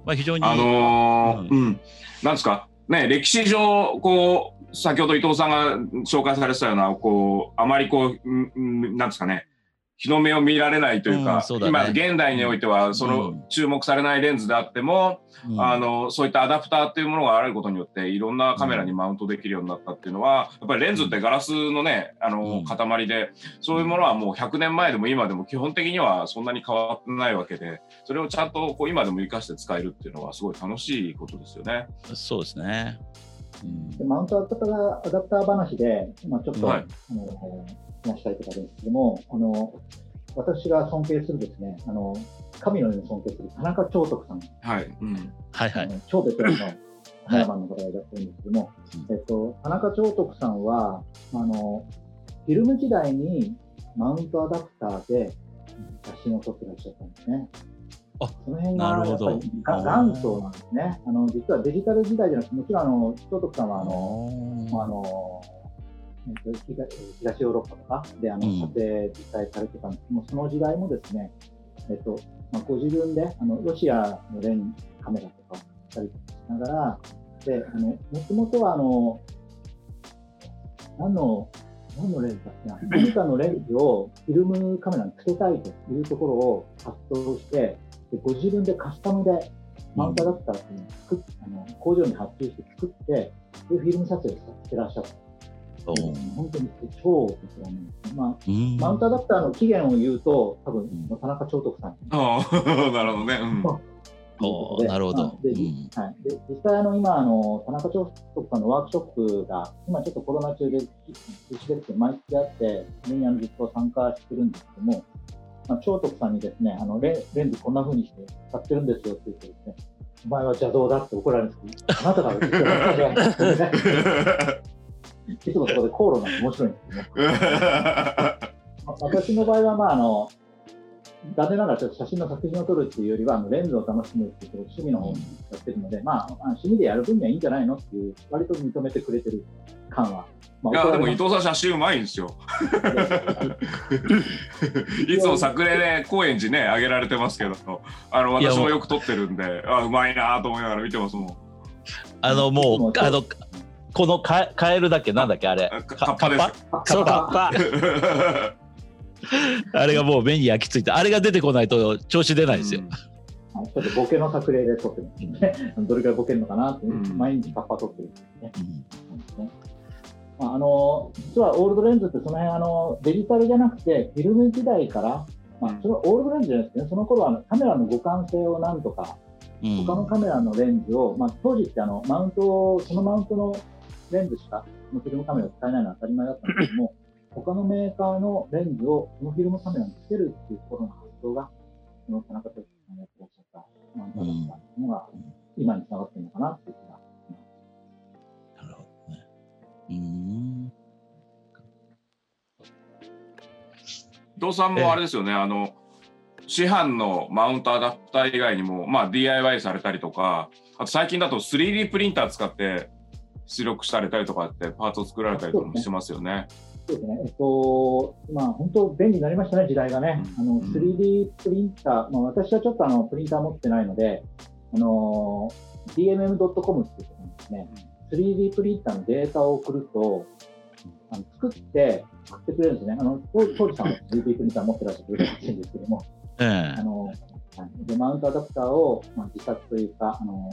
まあ、非常に、あのーううん、なんですか、ね、歴史上、こう、先ほど伊藤さんが紹介されてたような、こう、あまりこう、うんうんなんですかね、日の目を見られないというか、うんそうだね。今、現代においては、その、うん。注目されないレンズであっても、うん。あの、そういったアダプターっていうものがあることによって、いろんなカメラにマウントできるようになったっていうのは、やっぱりレンズってガラスのね、あの、うん。塊で、そういうものはもう100年前でも今でも基本的にはそんなに変わってないわけで、それをちゃんとこう今でも生かして使えるっていうのはすごい楽しいことですよね。そうですね。うん。でマウントアダプターアダプター話で、まあ、ちょっと、はい。あの話したいとかですけども、あの私が尊敬するですね、あの神のように尊敬する田中長徳さん、はい。うん。はいはい。超ベテランのカメラマンの方がいらっしゃるんですけども、えっと、田中長徳さんはあの、フィルム時代にマウントアダプターで写真を撮ってらっしゃったんですね。あその辺なるほどがやっぱりが元祖なんですね。あの実はデジタル時代じゃなくて、もちろんあの長徳さんはあの、あのえっと東東ヨーロッパとかであのうん撮影実際されてたんですけども、その時代もですね、えっとまあ、ご自分であのロシアのレンカメラとかをしたりしながら、であのもともとはあの何の何のレンズだっけな、何かのレンズをフィルムカメラにつけたいというところを発想して、でご自分でカスタムでマウントアダプターっていうのを作っあの工場に発注して作って、でフィルム撮影をしてらっしゃった。本当に超ですよね。まあ、うんマウントアダプターの期限を言うと、多分田中長徳さんにああ、なるほどね。うん。なるほど。でうんはい、で実際あの、今あの、田中長徳さんのワークショップが、今ちょっとコロナ中で中止ですけど、毎月あって、それにあのずっと参加してるんですけども、まあ、長徳さんにですねあのレレンズこんな風にして使ってるんですよって言ってですね、お前は邪道だって怒られるんですけど、あなたから言ってるわけじゃないですよね いつもそこで口論なんて面白いんですけどね。ま私の場合は、まあ、あの残念ながらちょっと写真の作品を撮るっていうよりはあのレンズを楽しむっていう趣味の方にやってるので、まあ、まあ趣味でやる分にはいいんじゃないのっていう割と認めてくれてる感は、まあ、いや、でも伊藤さん写真うまいんですよ。す いつも作例で高円寺ね、あげられてますけど、あの、私もよく撮ってるんで、あ、うまいなと思いながら見てますもん。あの、もう、あの、このカカエルだっけなんだっけあれ。カッパです。カッそうカッか、パ。あれがもう目に焼き付いて、あれが出てこないと調子出ないですよ。はいちょっとボケの作例で撮ってるんですね。どれくらいボケるのかなって、う。ん。毎日カッパ撮ってるんですね。うん。あ、あの実はオールドレンズってその辺あのデジタルじゃなくてフィルム時代から、まあ、それはオールドレンズじゃなくて、ね、その頃はあのカメラの互換性をなんとかうん。他のカメラのレンズを、まあ、当時ってあのマウントをそのマウントのレンズしかそのフィルムカメラを使えないのは当たり前だったんですけども 他のメーカーのレンズをそのフィルムカメラにつけるっていうところの発想がその田中哲さんがやってらっしゃったマウントだったのが今につながってるのかなっていう気がします。なるほどね。うん。伊藤さんもあれですよね、あの、市販のマウントアダプター以外にも、まあ、DIY されたりとか、あと最近だと 3D プリンター使って出力されたりとかってパーツを作られたりとかもしてますよね。そうですね、えっと、まあ、本当便利になりましたね、時代がね。あのうん。3D プリンター、まあ、私はちょっとあのプリンター持ってないので、あの DMM.com っていうところにですね、3D プリンターのデータを送ると、あの作って、送ってくれるんですね。あの当当時さんは 3D プリンター持ってらっしゃるらしいんですけども、え。あのはい。でマウントアダプターを、まあ、自作というか、あの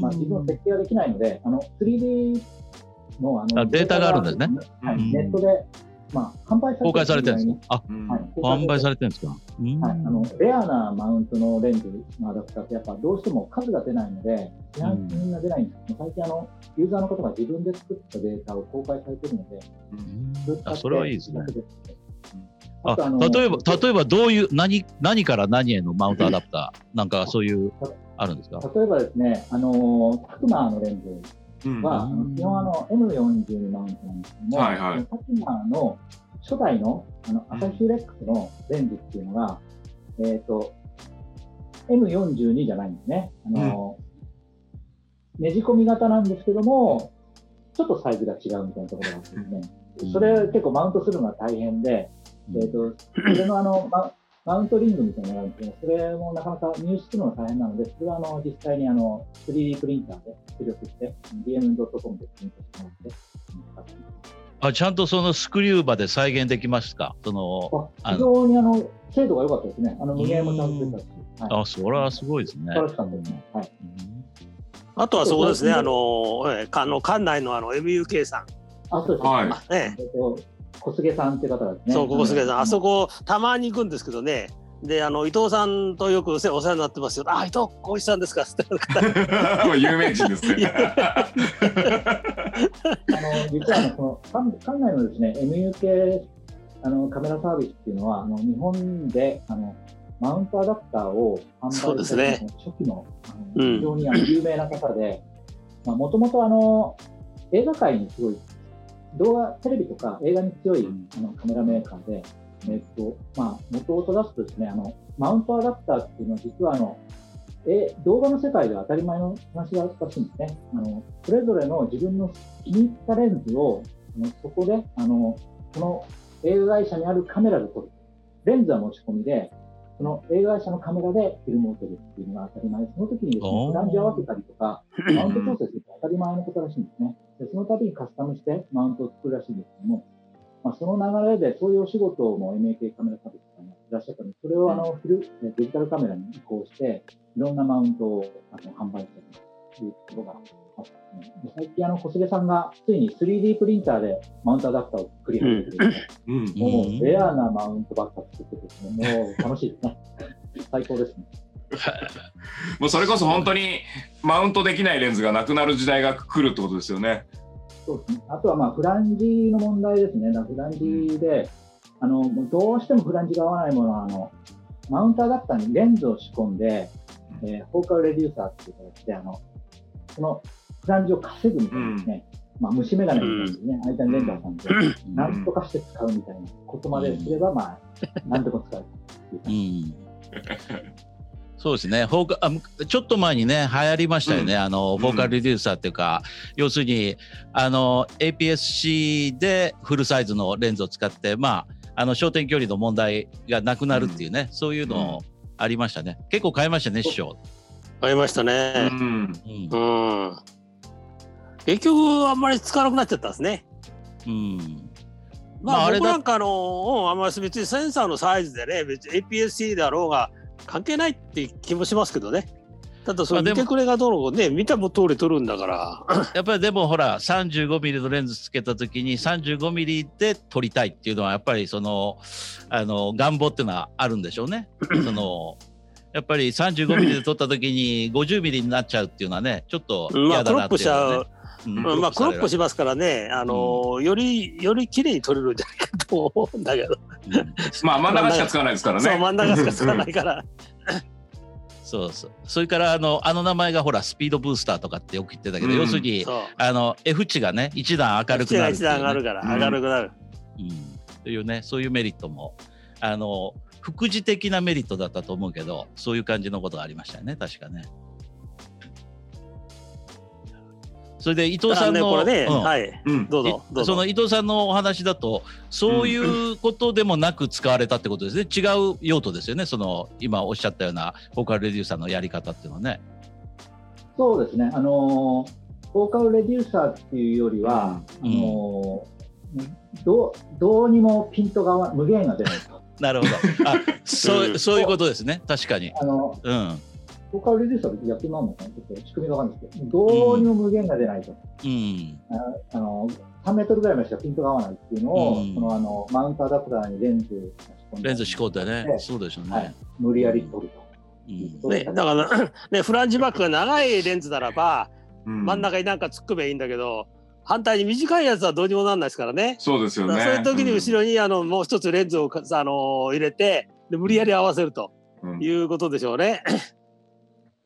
まあ、自分の設計はできないので、あの 3D のあのあデータがあるんですね。はい。うん。ネットで、まあ、販売されて公開されてるんですか？はい販売されてるんですか？うん。はい、あのレアなマウントのレンズのアダプターってやっぱどうしても数が出ないので、市販品が出ないんですけど、最近あの、ユーザーの方が自分で作ったデータを公開されてるので、それを使ってあそれはいいですね。楽あ例えば、例えばどういう、何、何から何へのマウントアダプター？なんかそういう、あるんですか？例えばですね、あのタクマーのレンズうんは、あの基本あの M42 マウントなんですけども、はい。はいタクマーの初代のあのアサヒレックスのレンズっていうのが、えっ、と、M42 じゃないんですね。あの、ねじ込み型なんですけども、ちょっとサイズが違うみたいなところがあってですね、それ結構マウントするのが大変で、えっ、と、それのあの、ママウントリングみたいなのがあるんですけど、それもなかなか入手するのが大変なので、それはあの実際にあの 3D プリンターで出力して、dm.com でプリントしてもらって、使ってますあ、ちゃんとそのスクリュー場で再現できますか？その、あ非常にあの精度が良かったですね。あの無限もちゃんと出たし、はい、あ、それはすごいですね素晴。らしかったですね。はい。うんあとはそうですね、あの、えーあの館内のあの MUK さん、あ、そうです。はいあね、えっと、小菅さんって方ですね。そう、ここすげさん、あそこ。こ、たまに行くんですけどね、で、あの伊藤さんとよくお世話になってますよ。あ、伊藤浩一さんですかってもう 有名人ですね。あの、実はあの、その、館館内のですね、MUK あのカメラサービスっていうのは、あの日本であのマウントアダプターを販売そうですねした初期のあのうん非常にあの有名な方で、もともとあの映画界にすごい、動画、テレビとか映画に強いあのカメラメーカーで、えっと、まあ、元をと出すとですね、あの、マウントアダプターっていうのは実はあの、え動画の世界では当たり前の話がらしいんですね。あのそれぞれの自分の気に入ったレンズをあのそこであのその映画会社にあるカメラで撮る。レンズは持ち込みで、その映画会社のカメラでフィルムを撮るっていうのが当たり前。で、その時にですね、ランジ合わせたりとか、マウント調整するって当たり前のことらしいんですね。でその度にカスタムしてマウントを作るらしいんですけども、まあ、その流れでそういうお仕事も MAK カメラサービスさんがやってらっしゃったので、それをあのフィルデジタルカメラに移行して、いろんなマウントをあの販売しているというところが最近あの小菅さんがついに 3D プリンターでマウントアダプターを作り始めてる、うんもうレアなマウントばっか作っててですね、もう楽しいですね。最高ですね。もうそれこそ本当にマウントできないレンズがなくなる時代が来るってことですよね。そうですね。あとはまあフランジの問題ですね。フランジで、あのどうしてもフランジが合わないものはあのマウントアダプターにレンズを仕込んで、えーフォーカルレデューサーっていう形であのそのフランジを稼ぐみたいなですね。まあ虫眼鏡みたいなですね。間にレンズを挟んで、なんとかして使うみたいなことまですれば、まあ、なんとか使うっていう感じ。うん。そうですね。フォーカあむちょっと前にね流行りましたよね、うん。あのフォーカルレデューサーっていうか、要するにあの APS-C でフルサイズのレンズを使ってまああの焦点距離の問題がなくなるっていうね、そういうのありましたね。結構買いましたね師匠、ありましたうね。んうん。うん。結局あんまり使わなくなっちゃったんですね。うんまあ、まああれだ僕なんかあの、うんあんまり別にセンサーのサイズでね、別に APS-C であろうが関係ないって気もしますけどね。ただそまあでもの見てくれがどうのこうね、見たも通り撮るんだから。やっぱりでもほら35ミリのレンズつけた時に35ミリで撮りたいっていうのはやっぱりそのあの願望っていうのはあるんでしょうね。そのやっぱり35ミリで撮った時に50ミリになっちゃうっていうのはねちょっとまあ、嫌だクロップしちゃなっていうのはねう。。うんうんまあ、クロップしさますからね、あのより、より綺麗に撮れるんじゃないかと思うんだけど。うんまあ真ん中しか使わないですからね。そう、真ん中しか使わないから。そうそう。それからあのあの名前がほらスピードブースターとかってよく言ってたけど、うん要するに。あの F 値がね一段明るくなるね。一段上がるから、うん明るくなる。うん、というねそういうメリットもあの副次的なメリットだったと思うけどそういう感じのことがありましたよね確かね。それで伊藤さんの、ね、これね、うん。はい、うん。どうぞ、どうぞ。その伊藤さんのお話だとそういうことでもなく使われたってことですね、違う用途ですよね。その今おっしゃったようなフォーカルレデューサーのやり方っていうのはね。そうですね。あのー、フォーカルレデューサーっていうよりは、うん。あのーどうどうにもピントが無限が出ないと。なるほど。あそううん。そういうことですね。確かに。あのうんフォーカルレデューサーって逆になるのかなちょっと仕組みがわかんないですけど、どうにも無限が出ないと。うんあの3メートルぐらいまでしかピントが合わないっていうのを、うんそのあのマウントアダプターにレンズを仕込んでレンズ仕込んでねでそうでしょうね。はい無理やり取ると。うんね、だから、ね、フランジバックが長いレンズならば、うん真ん中になんか突っ込めばいいんだけど、反対に短いやつはどうにもなんないですからね。そうですよね。そういう時に後ろに、あのもう一つレンズをかあの入れてで無理やり合わせるとうんいうことでしょうね。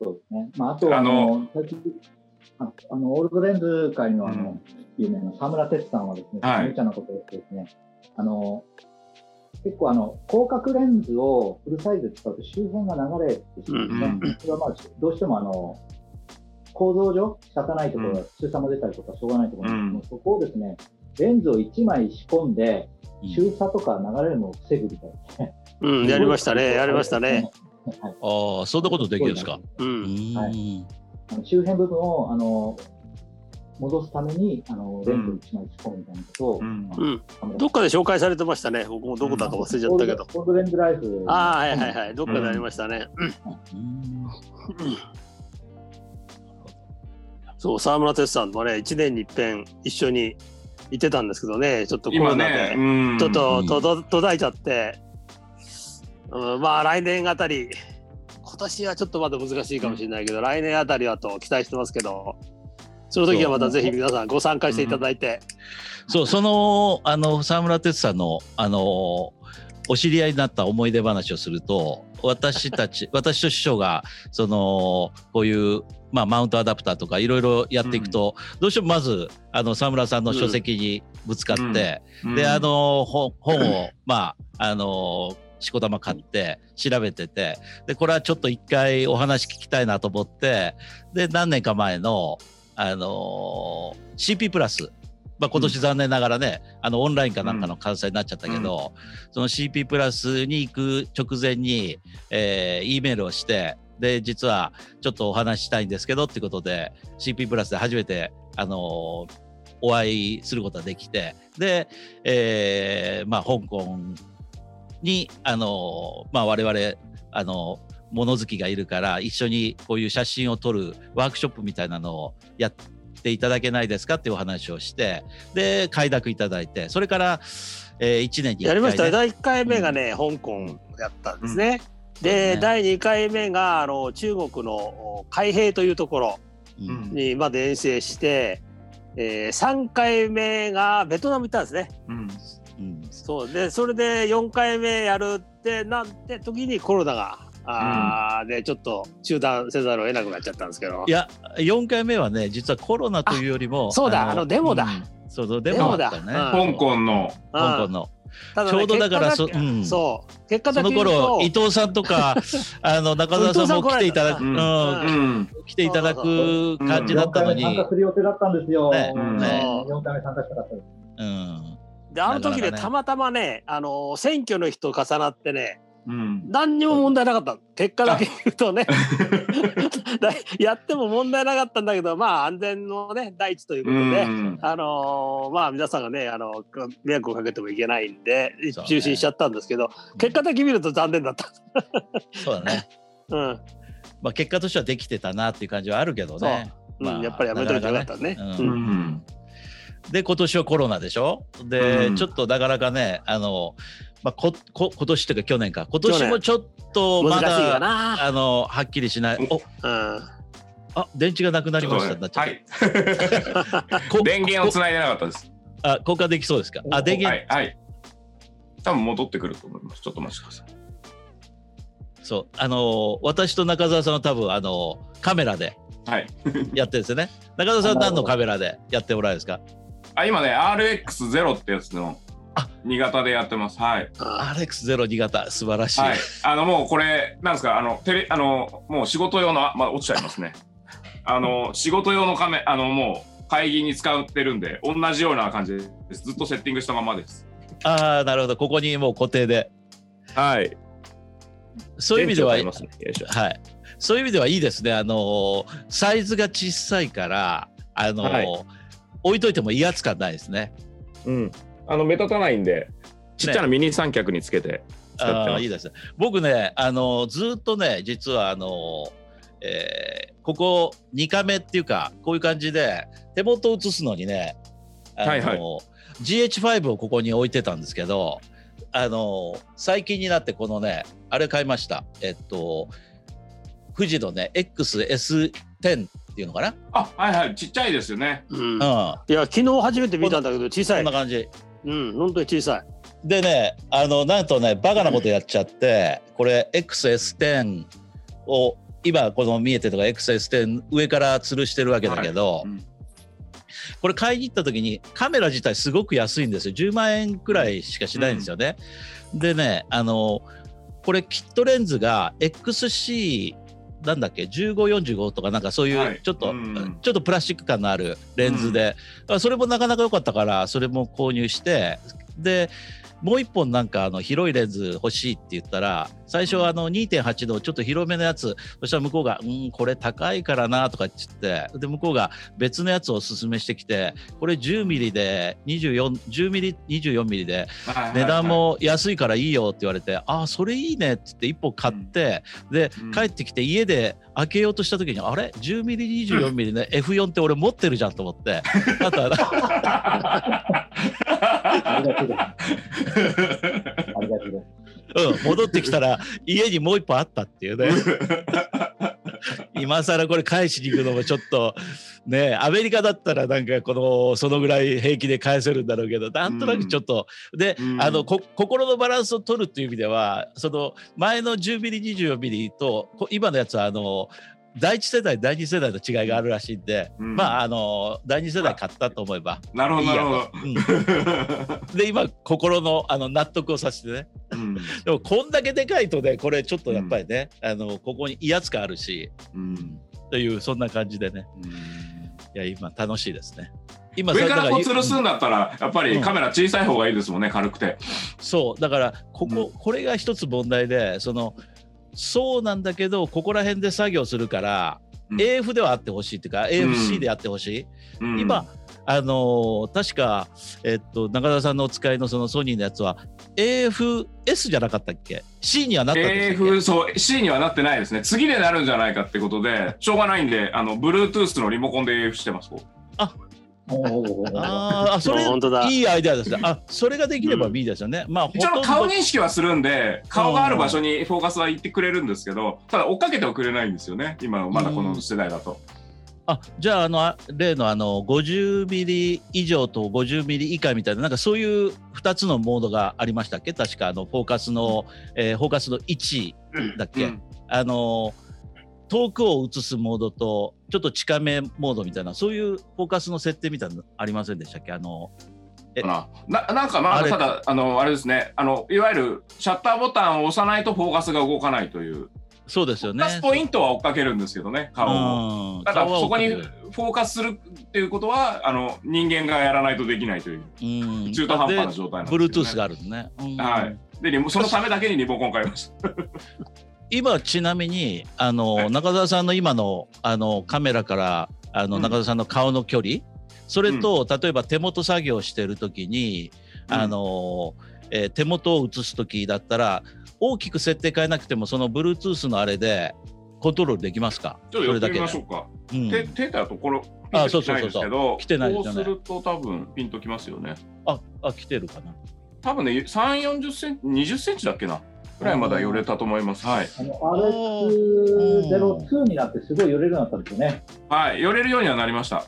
そうですね。まあ、あとはああのの最近ああのオールドレンズ界のあの、うん有名な沢村哲さんはですね、はい無茶なことを言ってですね、あの結構あの広角レンズをフルサイズで使うと周辺が流れてしまうんでそれはまあどうしてもあの構造上仕方ないところが、中差も出たりとかしょうがないところなんですけど、そこをですねレンズを1枚仕込んでうん中差とか流れるのを防ぐみたいですね。うん、やりましたね、やりましたね。。はいああそんなことできるんですか？う、うん。ん。はあの周辺部分をあの戻すためにあのレンズを1枚仕込むみたいなことを、うん。うん、どっかで紹介されてましたね。僕もどこだか忘れちゃったけど。オールドレンズライフ。ああ、はいはいはい、どっかでありましたね。うん。そう、沢村哲さんもね、1年に一遍一緒に行ってたんですけどね、ちょっとコロ今ナね、で、うん。ちょっとうんとど途絶えちゃって、うん、まあ来年あたり、今年はちょっとまだ難しいかもしれないけど、来年あたりはと期待してますけど、その時はまたぜひ皆さんご参加していただいて、そうそのあの沢村哲さんのあのお知り合いになった思い出話をすると私たち 私と師匠がそのこういう、まあ、マウントアダプターとかいろいろやっていくと、どうしてもまずあの沢村さんの書籍にぶつかって、うん。であの本本をまああのしこたま買って調べててでこれはちょっと一回お話聞きたいなと思ってで何年か前のあの CP プラスまあ、今年残念ながらね、あのオンラインかなんかの開催になっちゃったけど、その CP プラスに行く直前に、えー、E メールをしてで実はちょっとお話ししたいんですけどってことで CP プラスで初めて、あのーお会いすることができてで、えーまあ、香港に、あのーまあ、我々、あの物好きがいるから一緒にこういう写真を撮るワークショップみたいなのをやていただけないですかっていうお話をしてで快諾いただいてそれから、えー、1年に1回、ね、やりました。第1回目がね、香港やったんですね。で、ね。第2回目があの中国の海兵というところうん。にまで遠征して、えー、3回目がベトナム行ったんですね。うんうんそう。でそれで4回目やるってなって時にコロナがあーでちょっと中断せざるを得なくなっちゃったんですけど。いや4回目はね実はコロナというよりもあそうだあのデモだ。うん。そうデモだったね。デモだ。うん。香港の。香港の。ただちょうどだからそうん。そう結果その頃伊藤さんとか あの中澤さんも来ていただく、うん。うん。うん。来ていただく感じだったのに、4回目参加する予定だったんですよ。ね。うん。ね4回目参加したかったです。うん、であの時ねなかなかね。たまたまねあの選挙の日と重なってねうん。何にも問題なかった。結果だけ言うとね。だやっても問題なかったんだけどまあ安全のね第一ということで、うんあのーまあ皆さんがねあの迷惑をかけてもいけないんで中止しちゃったんですけど、結果だけ見ると残念だった。そうだね、うん。まあ、結果としてはできてたなっていう感じはあるけどね。まあうん、やっぱりやめといてよかったね。ね。ううんんで今年はコロナでしょ？で、うん。ちょっとなかなかねあの、まあ、ここ今年っていうか去年か。今年もちょっとまだな。あのはっきりしない。おうん、あ電池がなくなりました。なっちゃっはい。電源をつないでなかったです。あ交換できそうですか？あ電源、はいはい。多分戻ってくると思います。ちょっと待ちください。そう。あの私と中澤さんは多分あのカメラではい。やってるんですよね。中澤さんは何のカメラでやってもらえるんですか？あ今ね RX0 ってやつのあ。新潟でやってます。はい。あ RX02 型素晴らしい、はい。あのもうこれなんですかあのテレあのもう仕事用のあまあ落ちちゃいますね。あの仕事用のカメあのもう会議に使ってるんで同じような感じです。ずっとセッティングしたままです。ああなるほど。ここにもう固定で。はい。そういう意味では、ね。はい、そういう意味ではいいですね。あのーサイズが小さいから、あのーはい置いといても威圧感ないですね。うんあの目立たないんでちっちゃなミニ三脚につけて使ってます、あーいいですね。僕ね、あのーずっとね、実はあのーえーここ2カメっていうか、こういう感じで手元を映すのにね、あのーはいはい GH5 をここに置いてたんですけど、あのー最近になってこのね、あれ買いました。えっと、富士のね、XS10 っていうのかな？あはいはいちっちゃいですよねうんうん、いや昨日初めて見たんだけど小さいこんな。感じ。うん本当に小さい。でね、あの、なんとね、バカなことやっちゃって、これ XS10 を、今この見えてるのが XS10 上から吊るしてるわけだけど、うんこれ買いに行った時にカメラ自体すごく安いんですよ。10万円くらいしかしないんですよね。でね、あの、これキットレンズが XC なんだっけ？1545とかなんかそういはい。うちょっと、うん。ちょっとプラスチック感のあるレンズで、それもなかなか良かったからそれも購入して。でもう一本なんかあの広いレンズ欲しいって言ったら最初はあの2.8のちょっと広めのやつそしたら向こうが「うんこれ高いからな」とか言ってで向こうが別のやつをおすすめしてきてこれ10ミリで2410ミリ24ミリで値段も安いからいいよって言われて、ああ、それいいねって言って1本買って、で、うん。帰ってきて家で開けようとした時に、あれ ?10 ミリ、24ミリの F4 って俺持ってるじゃんと思って、ありがとうです。ありがす。うん、戻ってきたら家にもう1本あったっていうね。今更これ返しに行くのもちょっとねアメリカだったらなんかこのそのぐらい平気で返せるんだろうけどなんとなくちょっと、で、うんあのこ心のバランスを取るっていう意味ではその前の10ミリ24ミリとこ今のやつはあの第一世代第二世代の違いがあるらしいんで、うん。まああの第二世代買ったと思えばなるほどなるほど。と、うん。で今心のあの納得をさせてね。うん。でもこんだけでかいとねこれちょっとやっぱりね、あのここに威圧感あるしうん。というそんな感じでね。いや今楽しいですね。今上からだこう吊るすんだったらやっぱうん。りカメラ小さい方がいいですもんね軽くて。そう。だからここ、うこれが一つ問題でそのそうなんだけどここら辺で作業するから、うん。AF ではあってほしいっていうか AFC であってほしい、うん。今あのー確か、えっと、中田さんのお使いのそのソニーのやつは AFS じゃなかったっけ ?C にはなったんで AF そう C にはなってないですね。次でなるんじゃないかってことでしょうがないんであの Bluetooth のリモコンで AF してますこう。おーあーあそれ本当だ。いいアイデアですね。あそれができればいいですよね。まあほ一応とんど。顔認識はするんで顔がある場所にフォーカスは行ってくれるんですけどただ追っかけてはくれないんですよね。今のまだこの世代だと。あじゃああのあ例のあの50ミリ以上と50ミリ以下みたいななんかそういう2つのモードがありましたっけ？確かあのフォーカスの、えーフォーカスの位置だっけ、うん。ああの遠くを映すモードとちょっと近めモードみたいなそういうフォーカスの設定みたいなのありませんでしたっけ？あのえなななんかまあただあのあれですねあのいわゆるシャッターボタンを押さないとフォーカスが動かないというそうですよね。フォーカスポイントは追っかけるんですけどね顔を。うんただそこにフォーカスするっていうことはあの人間がやらないとできないという中途半端な状態なんですよ、ね。で Bluetooth があるんね。うんはい。でそのためだけにリモコン買いました。今ちなみにあの、はい。中澤さんの今のあのカメラからあの、うん。中澤さんの顔の距離？それと、例えば手元作業してる時に、あのえー手元を映す時だったら大きく設定変えなくてもその Bluetooth のあれでコントロールできますか？ちょっとやってみましょでうか。うん。手手だとこれピあンときてないですけど、来てないですよねこうすると多分ピンときますよね。ああ来てるかな。多分ね3、40センチ、20センチだっけな。ぐらいまだ寄れたと思います。はい。あの RX02 になってすごい寄れるようになったんですよね。はい。寄れるようにはなりました。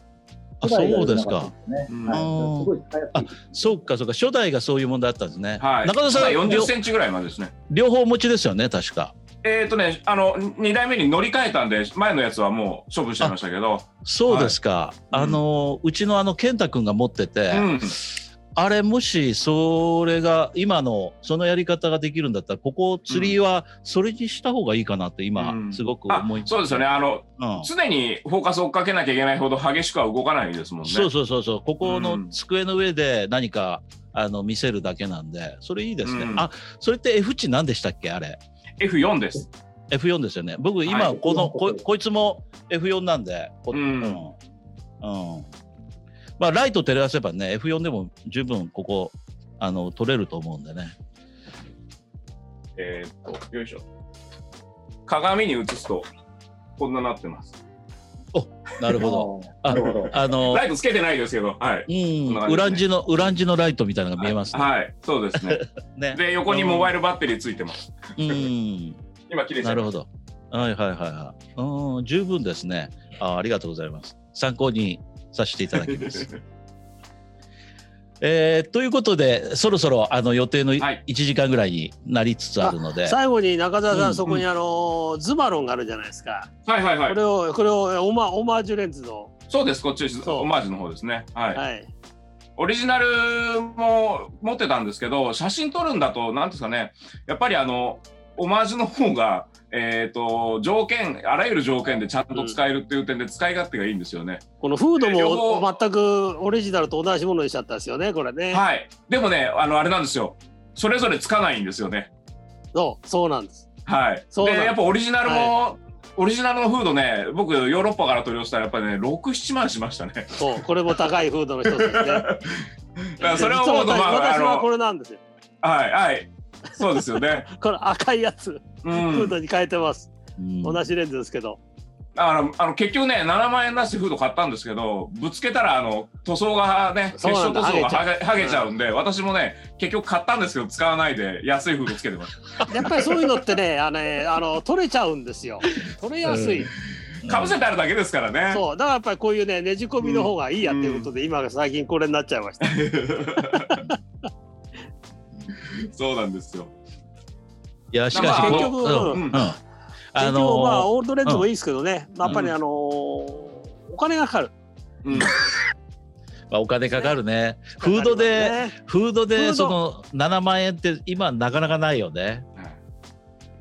あそうですか。ねうんはい、すごい使いやすい。そうかそうか初代がそういう問題だったんですね、はい。中澤さんまだ40両センチぐらいまでですね。両方お持ちですよね確かえっ、とね、あの、2代目に乗り換えたんで、前のやつはもう処分しちゃいましたけど、そうですか、はいあのうちのあの健太君が持ってて、うん。あれもしそれが今のそのやり方ができるんだったらここ釣りはそれにした方がいいかなって今うん。すごくあ思います、そうですよね。あの、うん。常にフォーカスを追っかけなきゃいけないほど激しくは動かないですもんね。そうそうそうそう。ここのうん机の上で何かあの見せるだけなんでそれいいですね、うん。あそれって F 値何でしたっけ？あれ。F4 です。F4 ですよね。僕今はい。この、ここいつも F4 なんでこうん。うん。うんまあライト照らせばね F4 でも十分ここあの撮れると思うんでねえーっと、よいしょ。鏡に映すと、こんななってます。なるほど あーなるほど。あのライトつけてないですけど、はい。うんウランジのウランジのライトみたいなのが見えますね。はい、そうですね。ねで、横にモバイルバッテリーついてます。うん、今、切れちゃないるほど。はいはいはいはい。うん、十分ですね。あありがとうございます。参考にさせていただきます。えーということで、そろそろあの予定の1はい時間ぐらいになりつつあるので、最後に中澤さん、うんそこにあのズマロンがあるじゃないですか。はいはいはいこれ。をこれをオマオマージュレンズのそうです、こっちオマージュの方ですね。はい。はい。オリジナルも持ってたんですけど、写真撮るんだと、なんですかね、やっぱりあの、オマージュの方が、えっ、と、条件、あらゆる条件でちゃんと使えるっていう点で使い勝手がいいんですよね。このフード両も方全くオリジナルと同じものにしちゃったんですよね。これね。はい。でもね、あの、あれなんですよ。それぞれつかないんですよね。そうそうなんです。はい。そうで、やっぱオリジナルも、オリジナルのフードね、僕、ヨーロッパから取り寄せたら、やっぱりね、6、7万しましたね。そうこれも高いフードの一つですね。それは思うと、まあ、あ私はこの、れなんですよ。はい、はい。そうですよね。この赤いやつ、うフーん。ドに変えてます。うん同じレンズですけど。あの、あの結局ね、7万円出してフード買ったんですけど、ぶつけたら、あの、塗装がね、結晶塗装がはげはげちゃうんで、私もね、結局買ったんですけど、使わないで、安いフードつけてます。やっぱりそういうのってね、あのねあの取れちゃうんですよ。取れやすい。かぶせてあるだけですからね。そうだからやっぱりこういうねねじ込みの方がいいやっていうことで、今最近これになっちゃいました。そうなんですよ。いやしかし、まあこ結局うんうん。うん。あ結局まあのオールドレンズもいいですけどね、やっぱりあのーお金がかかる。うん。まあお金かかるね。フードで、ね。フードフード。でその7万円って今なかなかないよね。はい。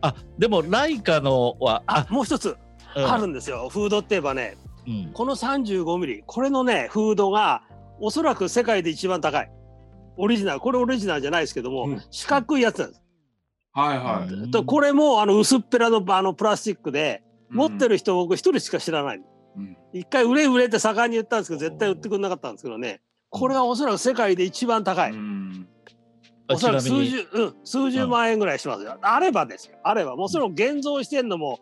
あでもライカのはあもう一つうん。あるんですよ、フードって言えばね。うん。この35ミリこれのねフードがおそらく世界で一番高いオリジナルこれオリジナルじゃないですけども、うん。四角いやつなんです。はいはい。うん。とこれもあの薄っぺらのあのプラスチックで持ってる。る人僕一人しか知らないうん。一回売れ売れって盛んに言ったんですけど絶対売ってくれなかったんですけどね。これがおそらく世界で一番高い、うん。おそらく数十、うん、数十万円ぐらいしますよ。あればですよ。あれば、もうそれを現像してんのも、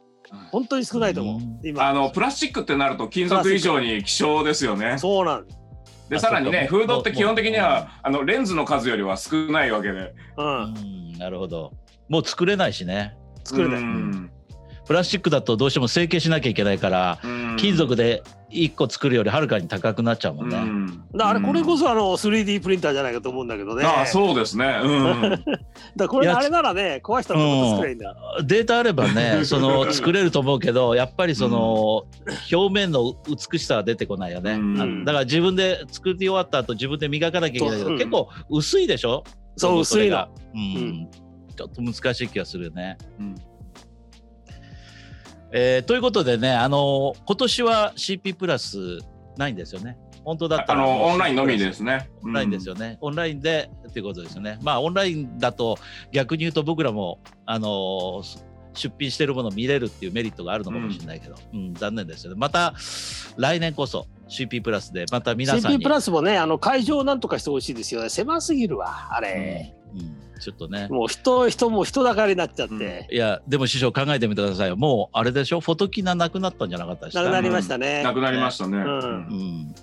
本当に少ないと思う、うん。今。あのプラスチックってなると金属以上に希少ですよね。そうなんです、でさらにねフードって基本的にはあのレンズの数よりは少ないわけで。うん。うん。なるほど。もう作れないしね。作れない、うん。プラスチックだとどうしても成形しなきゃいけないからうん。金属で1個作るよりはるかに高くなっちゃうもんね、うんだからあれこれこそあの 3D プリンターじゃないかと思うんだけどね。ああそうですね。うん。だからこれあれならね壊したらまた作ればいいんだ。データあればね その作れると思うけどやっぱりその、表面の美しさは出てこないよね、うんあだから自分で作り終わった後自分で磨かなきゃいけないけど、結構薄いでしょ？そう薄いのれが。うん、んちょっと難しい気がするよね。うんえーということでね、あの今年は CP プラスないんですよね。本当だったあらのオンラインのみですね。オンラインですよね。オンラインでっていうことですよね。まあオンラインだと逆に言うと僕らもあの出品してるものを見れるっていうメリットがあるのかもしれないけど、うん。残念ですよね。また来年こそ CP プラスでまた皆さんに。CP プラスもねあの会場なんとかしてほしいですよね。狭すぎるわあれ、うんうん。ちょっとね。もう人人も人だかりになっちゃって、うん。いやでも師匠考えてみてくださいよ。もうあれでしょ？フォトキナなくなったんじゃなかったでしたなくなりましたね。なくなりましたね。ん。うん、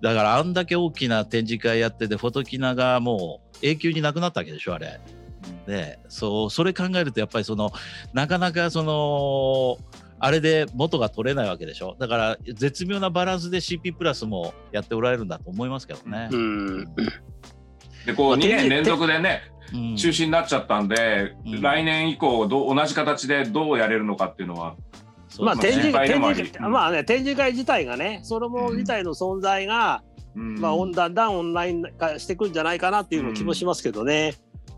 だからあんだけ大きな展示会やっててフォトキナがもう永久になくなったわけでしょあれ。でそうそれ考えるとやっぱりそのなかなかそのあれで元が取れないわけでしょ？だから絶妙なバランスで CP プラスもやっておられるんだと思いますけどね。うん。でこう2年連続でねうん。中止になっちゃったんで、うん。来年以降どう同じ形でどうやれるのかっていうのは、まあ展示会、まあね展示会自体がねそれも自体の存在が、うん。まあオンだんだんオンライン化していくんじゃないかなっていうの気もしますけどね。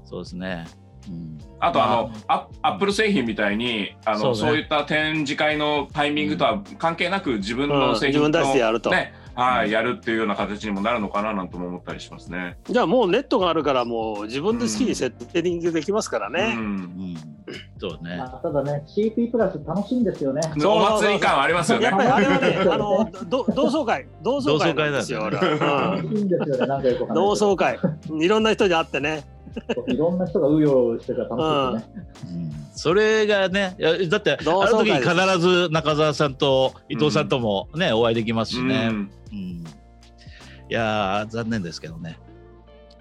そうですね。うんあとあの、アアップル製品みたいにあのそうねそういった展示会のタイミングとは関係なく自分の製品うん自分たちでやるとねはい、やるっていうような形にもなるのかななんとも思ったりしますね。じゃあもうネットがあるからもう自分で好きにセッティングできますからうね。んうんそうね。まあ、ただね、CP プラス楽しいんですよね。そうお祭り感はありますよねやっ。ぱりあれはねあのど同窓会、同窓会なんですよ。同窓俺は楽しいんですよね、なんかよくわかんないけど同窓会、いろんな人に会ってね。いろんな人がうようよしてたら楽しいですね。うん それがねだってあの時必ず中澤さんと伊藤さんともね、お会いできますしね。うんうんいやー残念ですけどね。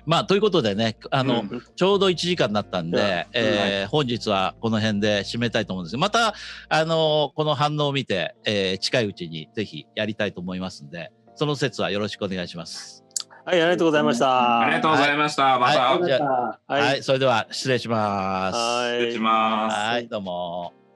まあということでねあの、うんちょうど1時間になったんで、うんえー本日はこの辺で締めたいと思うんですけどまたあのこの反応を見て、えー近いうちにぜひやりたいと思いますんでその説はよろしくお願いします。はい、ありがとうございました。ありがとうございました。また、はいそれでは失礼します。はい失礼します。はいどうも。